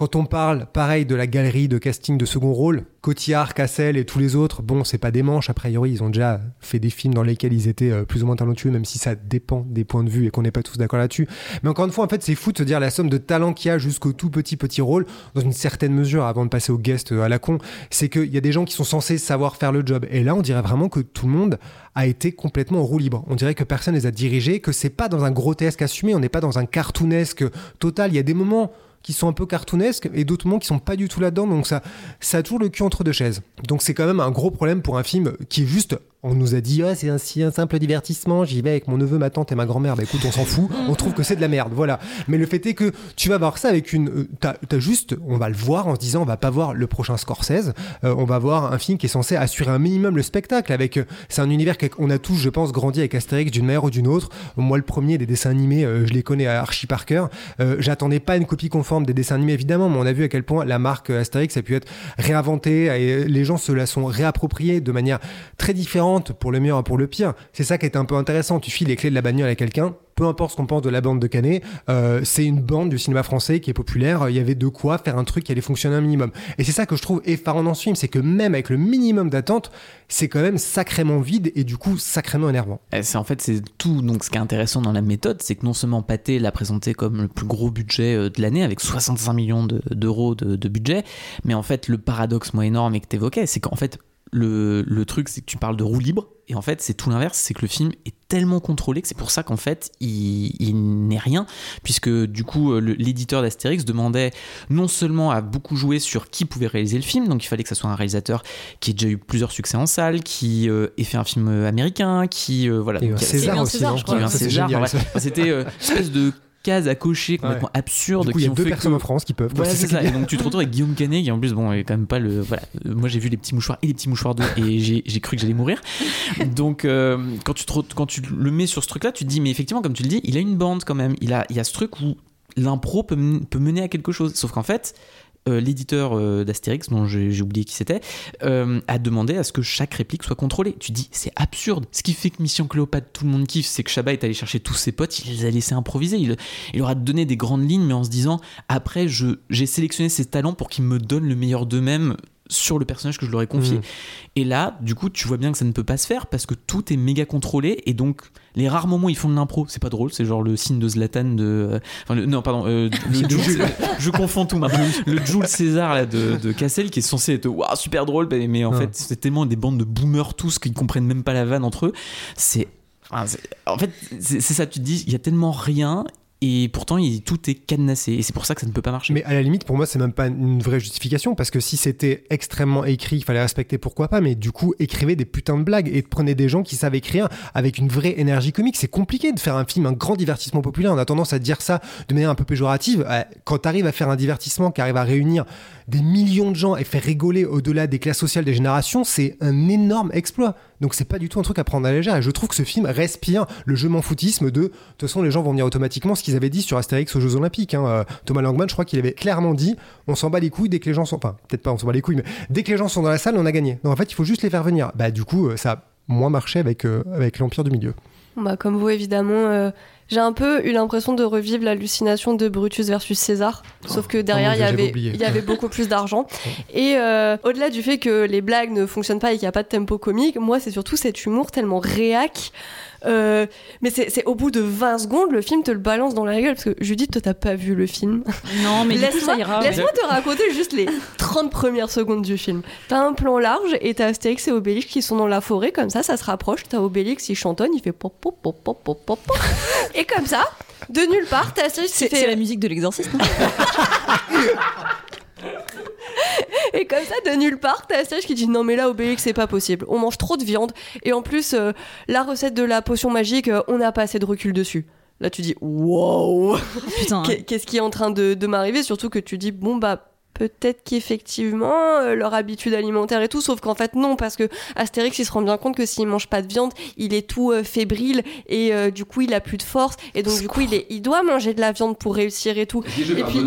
Quand on parle, pareil, de la galerie de casting de second rôle, Cotillard, Cassel et tous les autres, bon, c'est pas des manches, a priori, ils ont déjà fait des films dans lesquels ils étaient euh, plus ou moins talentueux, même si ça dépend des points de vue et qu'on n'est pas tous d'accord là-dessus. Mais encore une fois, en fait, c'est fou de se dire la somme de talent qu'il y a jusqu'au tout petit petit rôle, dans une certaine mesure, avant de passer au guest euh, à la con, c'est qu'il y a des gens qui sont censés savoir faire le job. Et là, on dirait vraiment que tout le monde a été complètement en roue libre. On dirait que personne les a dirigés, que c'est pas dans un grotesque assumé, on n'est pas dans un cartoonesque total. Il y a des moments qui sont un peu cartoonesques et d'autres moments qui sont pas du tout là-dedans. Donc ça, ça a toujours le cul entre deux chaises. Donc c'est quand même un gros problème pour un film qui est juste. On nous a dit, ah, c'est un, si un simple divertissement, j'y vais avec mon neveu, ma tante et ma grand-mère. Bah écoute, on s'en fout, on trouve que c'est de la merde, voilà. Mais le fait est que tu vas voir ça avec une. euh, T'as juste, on va le voir en se disant, on va pas voir le prochain Scorsese, euh, on va voir un film qui est censé assurer un minimum le spectacle. Avec, euh, c'est un univers qu'on a tous, je pense, grandi avec Astérix d'une manière ou d'une autre. Moi, le premier des dessins animés, je les connais à archi par cœur. Euh, J'attendais pas une copie conforme des dessins animés, évidemment, mais on a vu à quel point la marque Astérix a pu être réinventée et les gens se la sont réappropriés de manière très différente pour le meilleur et pour le pire. C'est ça qui est un peu intéressant. Tu files les clés de la bagnole à quelqu'un. Peu importe ce qu'on pense de la bande de Canet, euh, c'est une bande du cinéma français qui est populaire. Il y avait de quoi faire un truc qui allait fonctionner un minimum. Et c'est ça que je trouve effarant dans ce film, c'est que même avec le minimum d'attente, c'est quand même sacrément vide et du coup sacrément énervant. Eh, C'est en fait c'est tout. Donc ce qui est intéressant dans la méthode, c'est que non seulement Pathé l'a présenté comme le plus gros budget euh, de l'année avec 65 millions de- d'euros de, de budget, mais en fait le paradoxe moi énorme et que t'évoquais, c'est qu'en fait le, le truc c'est que tu parles de roue libre et en fait c'est tout l'inverse, c'est que le film est tellement contrôlé que c'est pour ça qu'en fait il, il n'est rien puisque du coup euh, l'éditeur d'Astérix demandait non seulement à beaucoup jouer sur qui pouvait réaliser le film, donc il fallait que ça soit un réalisateur qui ait déjà eu plusieurs succès en salle, qui euh, ait fait un film euh, américain, qui euh, voilà, Et donc, un qui a- César aussi, César, non je crois. qui a eu un César, enfin. C'était euh, une espèce de case à cocher complètement absurde. Du coup, il y a deux personnes que- en France qui peuvent. voilà, c'est ça Et donc tu te retrouves avec Guillaume Canet qui en plus bon est quand même pas le voilà. Moi j'ai vu les petits mouchoirs et les petits mouchoirs d'eau et j'ai cru que j'allais mourir. Donc euh, quand tu te re- quand tu le mets sur ce truc là, tu te dis mais effectivement comme tu le dis, il a une bande quand même. Il a il y a ce truc où l'impro peut mener à quelque chose. Sauf qu'en fait euh, l'éditeur euh, d'Astérix, dont j'ai oublié qui c'était, euh, a demandé à ce que chaque réplique soit contrôlée. Tu dis, c'est absurde. Ce qui fait que Mission Cléopâtre, tout le monde kiffe, c'est que Chabat est allé chercher tous ses potes, il les a laissés improviser. Il, leur a donné des grandes lignes, mais en se disant, après, j'ai sélectionné ces talents pour qu'ils me donnent le meilleur d'eux-mêmes sur le personnage que je leur ai confié. Mhm. Et là, du coup, tu vois bien que ça ne peut pas se faire parce que tout est méga contrôlé et donc les rares moments où ils font de l'impro, c'est pas drôle, c'est genre le signe de Zlatan de. euh, Enfin, le- non, pardon, euh, le Jules- je confonds tout maintenant. Le Jules César là, de, de Cassel qui est censé être waouh, super drôle, mais en Ouais. fait, c'est tellement des bandes de boomers tous qui comprennent même pas la vanne entre eux. C'est. en fait, c'est c'est ça, tu te dis, il y a tellement rien et pourtant tout est cadenassé et c'est pour ça que ça ne peut pas marcher. Mais à la limite, pour moi, c'est même pas une vraie justification parce que si c'était extrêmement écrit, il fallait respecter, pourquoi pas. Mais du coup, écrivez des putains de blagues et prenez des gens qui savent écrire avec une vraie énergie comique. C'est compliqué de faire un film, un grand divertissement populaire. On a tendance à dire ça de manière un peu péjorative. Euh, Quand tu arrives à faire un divertissement qui arrive à réunir des millions de gens et faire rigoler au-delà des classes sociales des générations, c'est un énorme exploit. Donc c'est pas du tout un truc à prendre à la légère. Je trouve que ce film respire le je m'en foutisme de de toute façon les gens vont venir automatiquement ce qu'ils avaient dit sur Astérix aux Jeux Olympiques. hein. Euh, Thomas Langman, je crois qu'il avait clairement dit on s'en bat les couilles dès que les gens sont. Enfin, peut-être pas on s'en bat les couilles, mais dès que les gens sont dans la salle, on a gagné. Donc en fait, il faut juste les faire venir. Bah du coup, euh, ça a moins marché avec, euh, avec l'Empire du Milieu. Bah, comme vous, évidemment, j'ai un peu eu l'impression de revivre l'hallucination de Brutus versus César. Sauf que derrière, il y avait, oublié. il y avait beaucoup plus d'argent. Et euh, au-delà du fait que les blagues ne fonctionnent pas et qu'il n'y a pas de tempo comique, moi, c'est surtout cet humour tellement réac. Euh, mais c'est au bout de 20 secondes, le film te le balance dans la gueule. Parce que Judith, toi, t'as pas vu le film. Non, mais Laisse-moi ça ira. laisse-moi te raconter juste les 30 premières secondes du film. T'as un plan large et t'as Astérix et Obélix qui sont dans la forêt, comme ça, ça se rapproche. T'as Obélix, il chantonne, il fait pop pop pop pop pop pop. pop. Et comme ça, de nulle part, t'as Astérix qui c'est fait. la musique de l'exorciste, Et comme ça, de nulle part, t'as Astérix qui dit non mais là Obélix c'est pas possible. On mange trop de viande et en plus euh, la recette de la potion magique, euh, on n'a pas assez de recul dessus. Là tu dis wow. Qu'est- Qu'est-ce qui est en train de, de m'arriver? Surtout que tu dis, bon, bah, peut-être qu'effectivement, euh, leur habitude alimentaire et tout, sauf qu'en fait, non, parce que Astérix, il se rend bien compte que s'il mange pas de viande, il est tout euh, fébrile et euh, du coup, il a plus de force. Et donc, du coup, il, est, il doit manger de la viande pour réussir et tout. Et puis,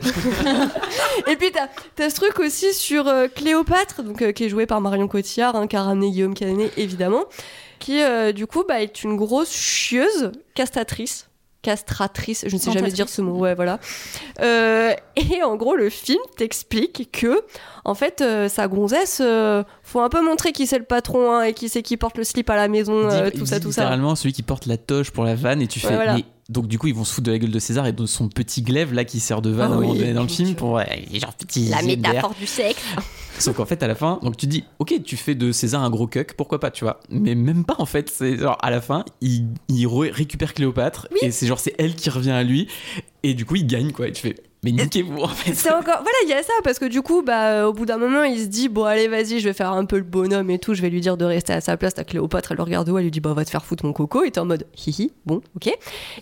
et puis t'as, t'as ce truc aussi sur euh, Cléopâtre, donc, euh, qui est jouée par Marion Cotillard, hein, qui a ramené Guillaume Canet, évidemment, qui, euh, du coup, bah, est une grosse chieuse castatrice. Castratrice, je ne sais jamais dire ce mot, ouais, voilà. Euh, et en gros, le film t'explique que, en fait, euh, sa gonzesse, euh, faut un peu montrer qui c'est le patron hein, et qui c'est qui porte le slip à la maison, Il euh, tout ça, tout ça. littéralement celui qui porte la toche pour la vanne et tu Ouais, fais voilà. mais- donc du coup ils vont se foutre de la gueule de César et de son petit glaive là qui sert de vanne Ah oui, dans le film pour ouais, genre petit La métaphore du sexe. Sauf qu'en fait, à la fin, donc tu dis, ok, tu fais de César un gros cuck, pourquoi pas, tu vois. Mais même pas, en fait. C'est genre, à la fin, il, il re- récupère Cléopâtre, et c'est genre, c'est elle qui revient à lui, et du coup, il gagne, quoi. Et tu fais, mais niquez-vous, en fait. C'est encore. Voilà, il y a ça, parce que du coup, bah, euh, au bout d'un moment, il se dit Bon, allez, vas-y, je vais faire un peu le bonhomme et tout, je vais lui dire de rester à sa place. T'as Cléopâtre, elle le regarde où Elle lui dit Bah, va te faire foutre mon coco. Et t'es en mode Hihi, bon, ok.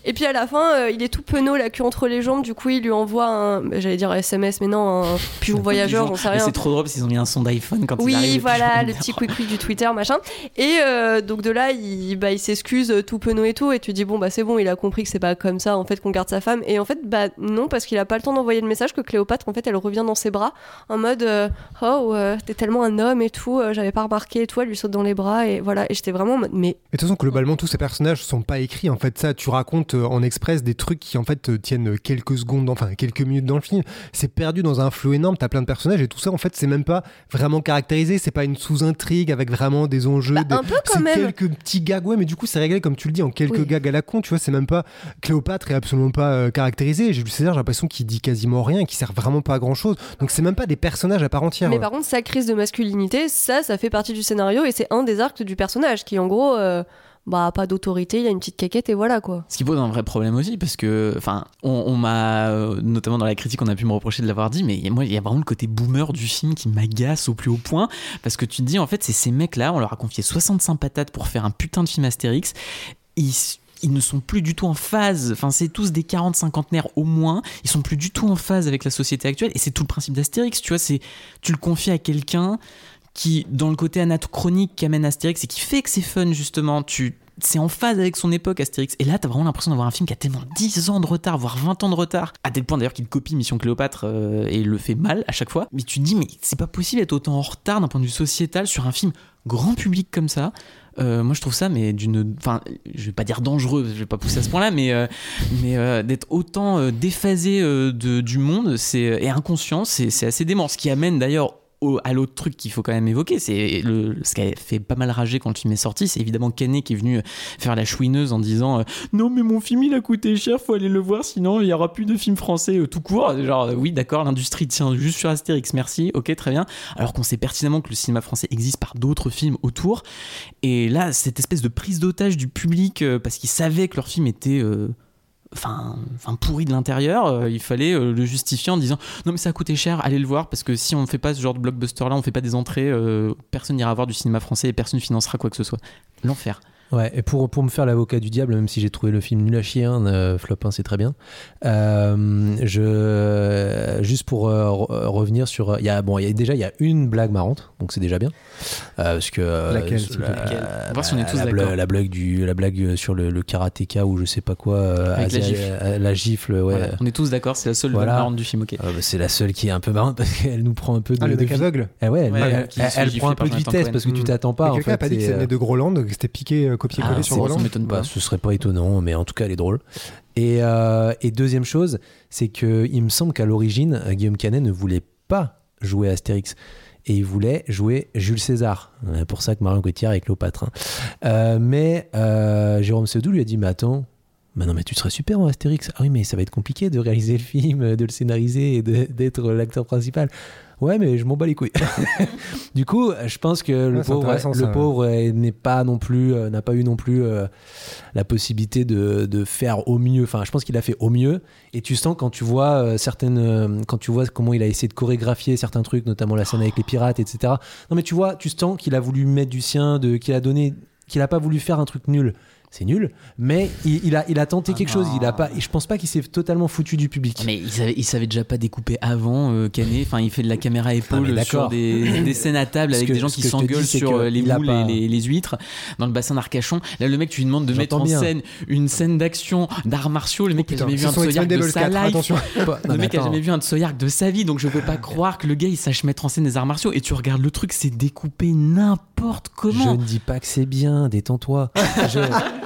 Et puis à la fin, euh, il est tout penaud, la queue entre les jambes, du coup, il lui envoie un. J'allais dire un SMS, mais non, un pigeon voyageur, j'en sais Mais rien. c'est trop drôle parce qu'ils ont mis un son d'iPhone quand il Oui, arrive. voilà, le petit quick du Twitter, machin. Et euh, donc de là, il, bah, il s'excuse tout penaud et tout. Et tu dis, bon, bah c'est bon, il a compris que c'est pas comme ça, en fait, qu'on garde sa femme. Et en fait, bah non, parce qu'il a pas le temps d'envoyer le message que Cléopâtre, en fait, elle revient dans ses bras en mode, euh, oh, euh, t'es tellement un homme et tout, euh, j'avais pas remarqué et tout, elle lui saute dans les bras. Et voilà, et j'étais vraiment en mode, mais Mais de toute façon, globalement, tous ces personnages sont pas écrits. En fait, ça, tu racontes en express des trucs qui, en fait, tiennent quelques secondes, enfin, quelques minutes dans le film. C'est perdu dans un flot énorme. T'as plein de personnages et tout ça, en fait, c'est même pas vraiment caractérisé. C'est pas une sous-intrigue avec vraiment des enjeux. Bah, des- un peu quand même. quelques petits gags, ouais, mais du coup, c'est réglé, comme tu le dis, en quelques Oui. gags à la con. Tu vois, c'est même pas. Cléopâtre est absolument pas caractérisé. Jules César, j'ai l'impression qu'il dit quasiment rien, qu'il sert vraiment pas à grand chose. Donc, c'est même pas des personnages à part entière. Mais par contre, sa crise de masculinité, ça, ça fait partie du scénario et c'est un des arcs du personnage qui, en gros, euh, bah, pas d'autorité, il y a une petite caquette et voilà quoi. Ce qui pose un vrai problème aussi, parce que, enfin, on, on m'a, euh, notamment dans la critique, on a pu me reprocher de l'avoir dit, mais moi, il y a vraiment le côté boomer du film qui m'agace au plus haut point, parce que tu te dis, en fait, c'est ces mecs-là, on leur a confié 65 patates pour faire un putain de film Astérix, ils, ils ne sont plus du tout en phase, enfin, c'est tous des 40 cinquantenaires au moins, ils sont plus du tout en phase avec la société actuelle, et c'est tout le principe d'Astérix, tu vois, c'est, tu le confies à quelqu'un qui, dans le côté anachronique qu'amène Astérix et qui fait que c'est fun justement, tu c'est en phase avec son époque Astérix. Et là, t'as vraiment l'impression d'avoir un film qui a tellement 10 ans de retard, voire 20 ans de retard, à tel point d'ailleurs qu'il copie Mission Cléopâtre euh, et le fait mal à chaque fois. Mais tu te dis, mais c'est pas possible d'être autant en retard d'un point de vue sociétal sur un film grand public comme ça. Euh, moi, je trouve ça, mais d'une. Enfin, je vais pas dire dangereux, je vais pas pousser à ce point-là, mais, euh, mais euh, d'être autant déphasé du monde et inconscient, c'est assez dément. Ce qui amène d'ailleurs à l'autre truc qu'il faut quand même évoquer, c'est ce qui a fait pas mal rager quand le film est sorti, c'est évidemment Canet qui est venu faire la chouineuse en disant euh, non mais mon film il a coûté cher, faut aller le voir sinon il y aura plus de films français euh, tout court. Genre euh, oui d'accord l'industrie tient juste sur Astérix, merci, ok très bien. Alors qu'on sait pertinemment que le cinéma français existe par d'autres films autour. Et là cette espèce de prise d'otage du public euh, parce qu'ils savaient que leur film était euh, enfin, pourri de l'intérieur, euh, il fallait euh, le justifier en disant non mais ça a coûté cher, allez le voir parce que si on ne fait pas ce genre de blockbuster là, on fait pas des entrées, euh, personne n'ira voir du cinéma français et personne financera quoi que ce soit. L'enfer. Ouais, et pour, pour me faire l'avocat du diable, même si j'ai trouvé le film nul à chier, hein, flop 1 c'est très bien, je, juste pour re- revenir sur. Y a, bon, y a, déjà, il y a une blague marrante, donc c'est déjà bien. Euh, parce que, euh, Laquelle, la- voir si on est tous d'accord. blague, la blague du la blague sur le, le karatéka ou je sais pas quoi euh, Avec la gifle. euh, la gifle ouais Voilà, on est tous d'accord, c'est la seule Voilà. blague marrante du film, ok. Euh, bah, c'est la seule qui est un peu marrante parce qu'elle nous prend un peu de, Ah, le mec aveugle Eh ouais, elle, Ouais, elle- prend un peu de vitesse parce que tu Mm. t'attends pas quelqu'un a pas dit que euh, venait de Groland, que c'était piqué, euh, copié-collé Ah, sur Groland. ça m'étonne pas. ce serait pas étonnant, mais en tout cas, elle est drôle. Et, euh, et deuxième chose, c'est que il me semble qu'à l'origine, euh, Guillaume Canet ne voulait pas jouer Astérix. Et il voulait jouer Jules César. C'est pour ça que Marion Cotillard est Cléopâtre. hein. Euh, mais euh, Jérôme Sedou lui a dit Mais attends, non, mais tu serais super en Astérix. Ah oui, mais ça va être compliqué de réaliser le film, de le scénariser et d'être l'acteur principal. Ouais, mais je m'en bats les couilles. du coup, je pense que le Ouais, pauvre, ça, le ouais. pauvre euh, n'est pas non plus, euh, n'a pas eu non plus euh, la possibilité de, de faire au mieux. Enfin, je pense qu'il a fait au mieux. Et tu sens quand tu vois euh, certaines, euh, quand tu vois comment il a essayé de chorégraphier certains trucs, notamment la scène avec les pirates, etc. Non, mais tu vois, tu sens qu'il a voulu mettre du sien, de, qu'il a donné, qu'il a pas voulu faire un truc nul. C'est nul, mais il, il a, il a tenté Ah quelque chose. Il a pas, je pense pas qu'il s'est totalement foutu du public. Mais il savait, il savait déjà pas découper avant euh, Canet. Enfin, il fait de la caméra épaule Ah, mais sur des, des scènes à table avec que- des gens qui je s'engueulent sur euh, les moules pas- et les, les huîtres dans le bassin d'Arcachon. Là, le mec, tu lui demandes de mettre en scène une scène d'action d'arts martiaux. Le mec qui a jamais vu un Tsoyark de sa 4, life. Le mec a jamais vu un Tsoyark de sa vie, donc je peux pas croire que le gars il sache mettre en scène des arts martiaux. Et tu regardes le truc, c'est découpé n'importe Je comment. ne dis pas que c'est bien, détends-toi.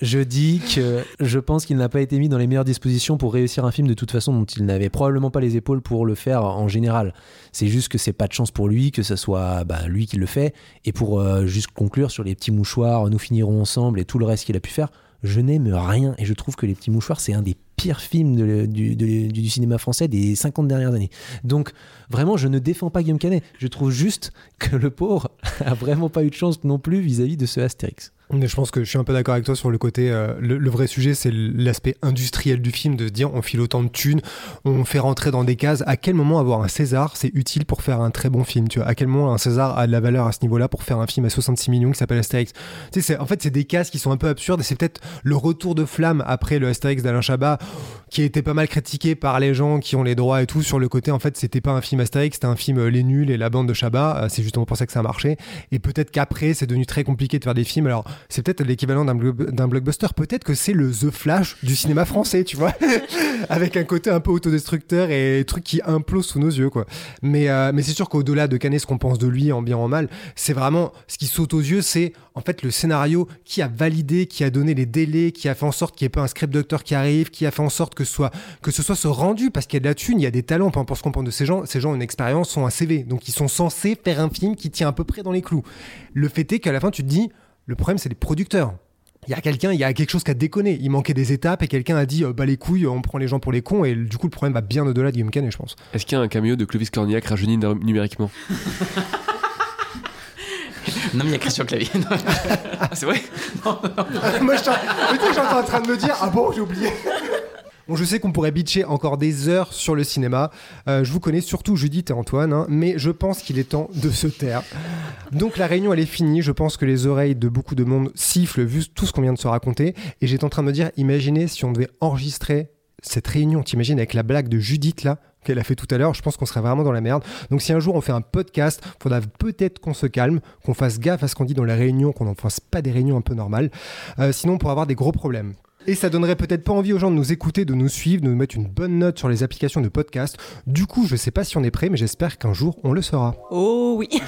je, dis que je pense qu'il n'a pas été mis dans les meilleures dispositions pour réussir un film de toute façon dont il n'avait probablement pas les épaules pour le faire en général. C'est juste que c'est pas de chance pour lui que ce soit bah, lui qui le fait. Et pour euh, juste conclure sur les petits mouchoirs, nous finirons ensemble et tout le reste qu'il a pu faire, je n'aime rien et je trouve que les petits mouchoirs c'est un des pires films du, du cinéma français des 50 dernières années. Donc vraiment je ne défends pas Guillaume Canet, je trouve juste que le pauvre a vraiment pas eu de chance non plus vis-à-vis de ce Astérix. Je pense que je suis un peu d'accord avec toi sur le côté. euh, le, le vrai sujet, c'est l'aspect industriel du film, de se dire on file autant de thunes, on fait rentrer dans des cases. À quel moment avoir un César, c'est utile pour faire un très bon film tu vois? À quel moment un César a de la valeur à ce niveau-là pour faire un film à 66 millions qui s'appelle Astérix? Tu sais, En fait, c'est des cases qui sont un peu absurdes et c'est peut-être le retour de flamme après le Astérix d'Alain Chabat qui a été pas mal critiqué par les gens qui ont les droits et tout sur le côté. En fait, c'était pas un film Astérix, c'était un film euh, Les Nuls et la bande de Chabat. Euh, C'est justement pour ça que ça a marché. Et peut-être qu'après, c'est devenu très compliqué de faire des films. Alors, c'est peut-être l'équivalent d'un blo- d'un blockbuster. Peut-être que c'est le The Flash du cinéma français, tu vois, avec un côté un peu autodestructeur et truc qui implose sous nos yeux, quoi. Mais, euh, mais c'est sûr qu'au-delà de Canet, ce qu'on pense de lui, en bien en mal, c'est vraiment ce qui saute aux yeux, c'est en fait le scénario qui a validé, qui a donné les délais, qui a fait en sorte qu'il n'y ait pas un script doctor qui arrive, qui a fait en sorte que ce soit, que ce, soit ce rendu, parce qu'il y a de la thune, il y a des talents, peu importe ce qu'on pense de ces gens, ces gens ont une expérience, sont un CV, donc ils sont censés faire un film qui tient à peu près dans les clous. Le fait est qu'à la fin, tu te dis, le problème, c'est les producteurs. Il y a quelqu'un, il y a quelque chose qui a déconné. Il manquait des étapes et quelqu'un a dit, euh, bah les couilles, on prend les gens pour les cons. Et du coup, le problème va bien au-delà de Guillaume Canet, je pense. Est-ce qu'il y a un cameo de Clovis Cornillac rajeuni nu- numériquement? Non, mais il y a Christian Clavier. ah, c'est vrai? Moi, je mais tu sais, j'étais en train de me dire, ah bon, j'ai oublié. Bon, je sais qu'on pourrait bitcher encore des heures sur le cinéma. Euh, je vous connais surtout Judith et Antoine, hein, mais je pense qu'il est temps de se taire. Donc la réunion, elle est finie. Je pense que les oreilles de beaucoup de monde sifflent vu tout ce qu'on vient de se raconter. Et j'étais en train de me dire, imaginez si on devait enregistrer cette réunion, t'imagines avec la blague de Judith là qu'elle a fait tout à l'heure, je pense qu'on serait vraiment dans la merde. Donc si un jour on fait un podcast, faudra peut-être qu'on se calme, qu'on fasse gaffe à ce qu'on dit dans les réunions, qu'on n'en fasse pas des réunions un peu normales. Euh, sinon on pourrait avoir des gros problèmes. Et ça donnerait peut-être pas envie aux gens de nous écouter, de nous suivre, de nous mettre une bonne note sur les applications de podcast. Du coup, je sais pas si on est prêt, mais j'espère qu'un jour on le sera. Oh oui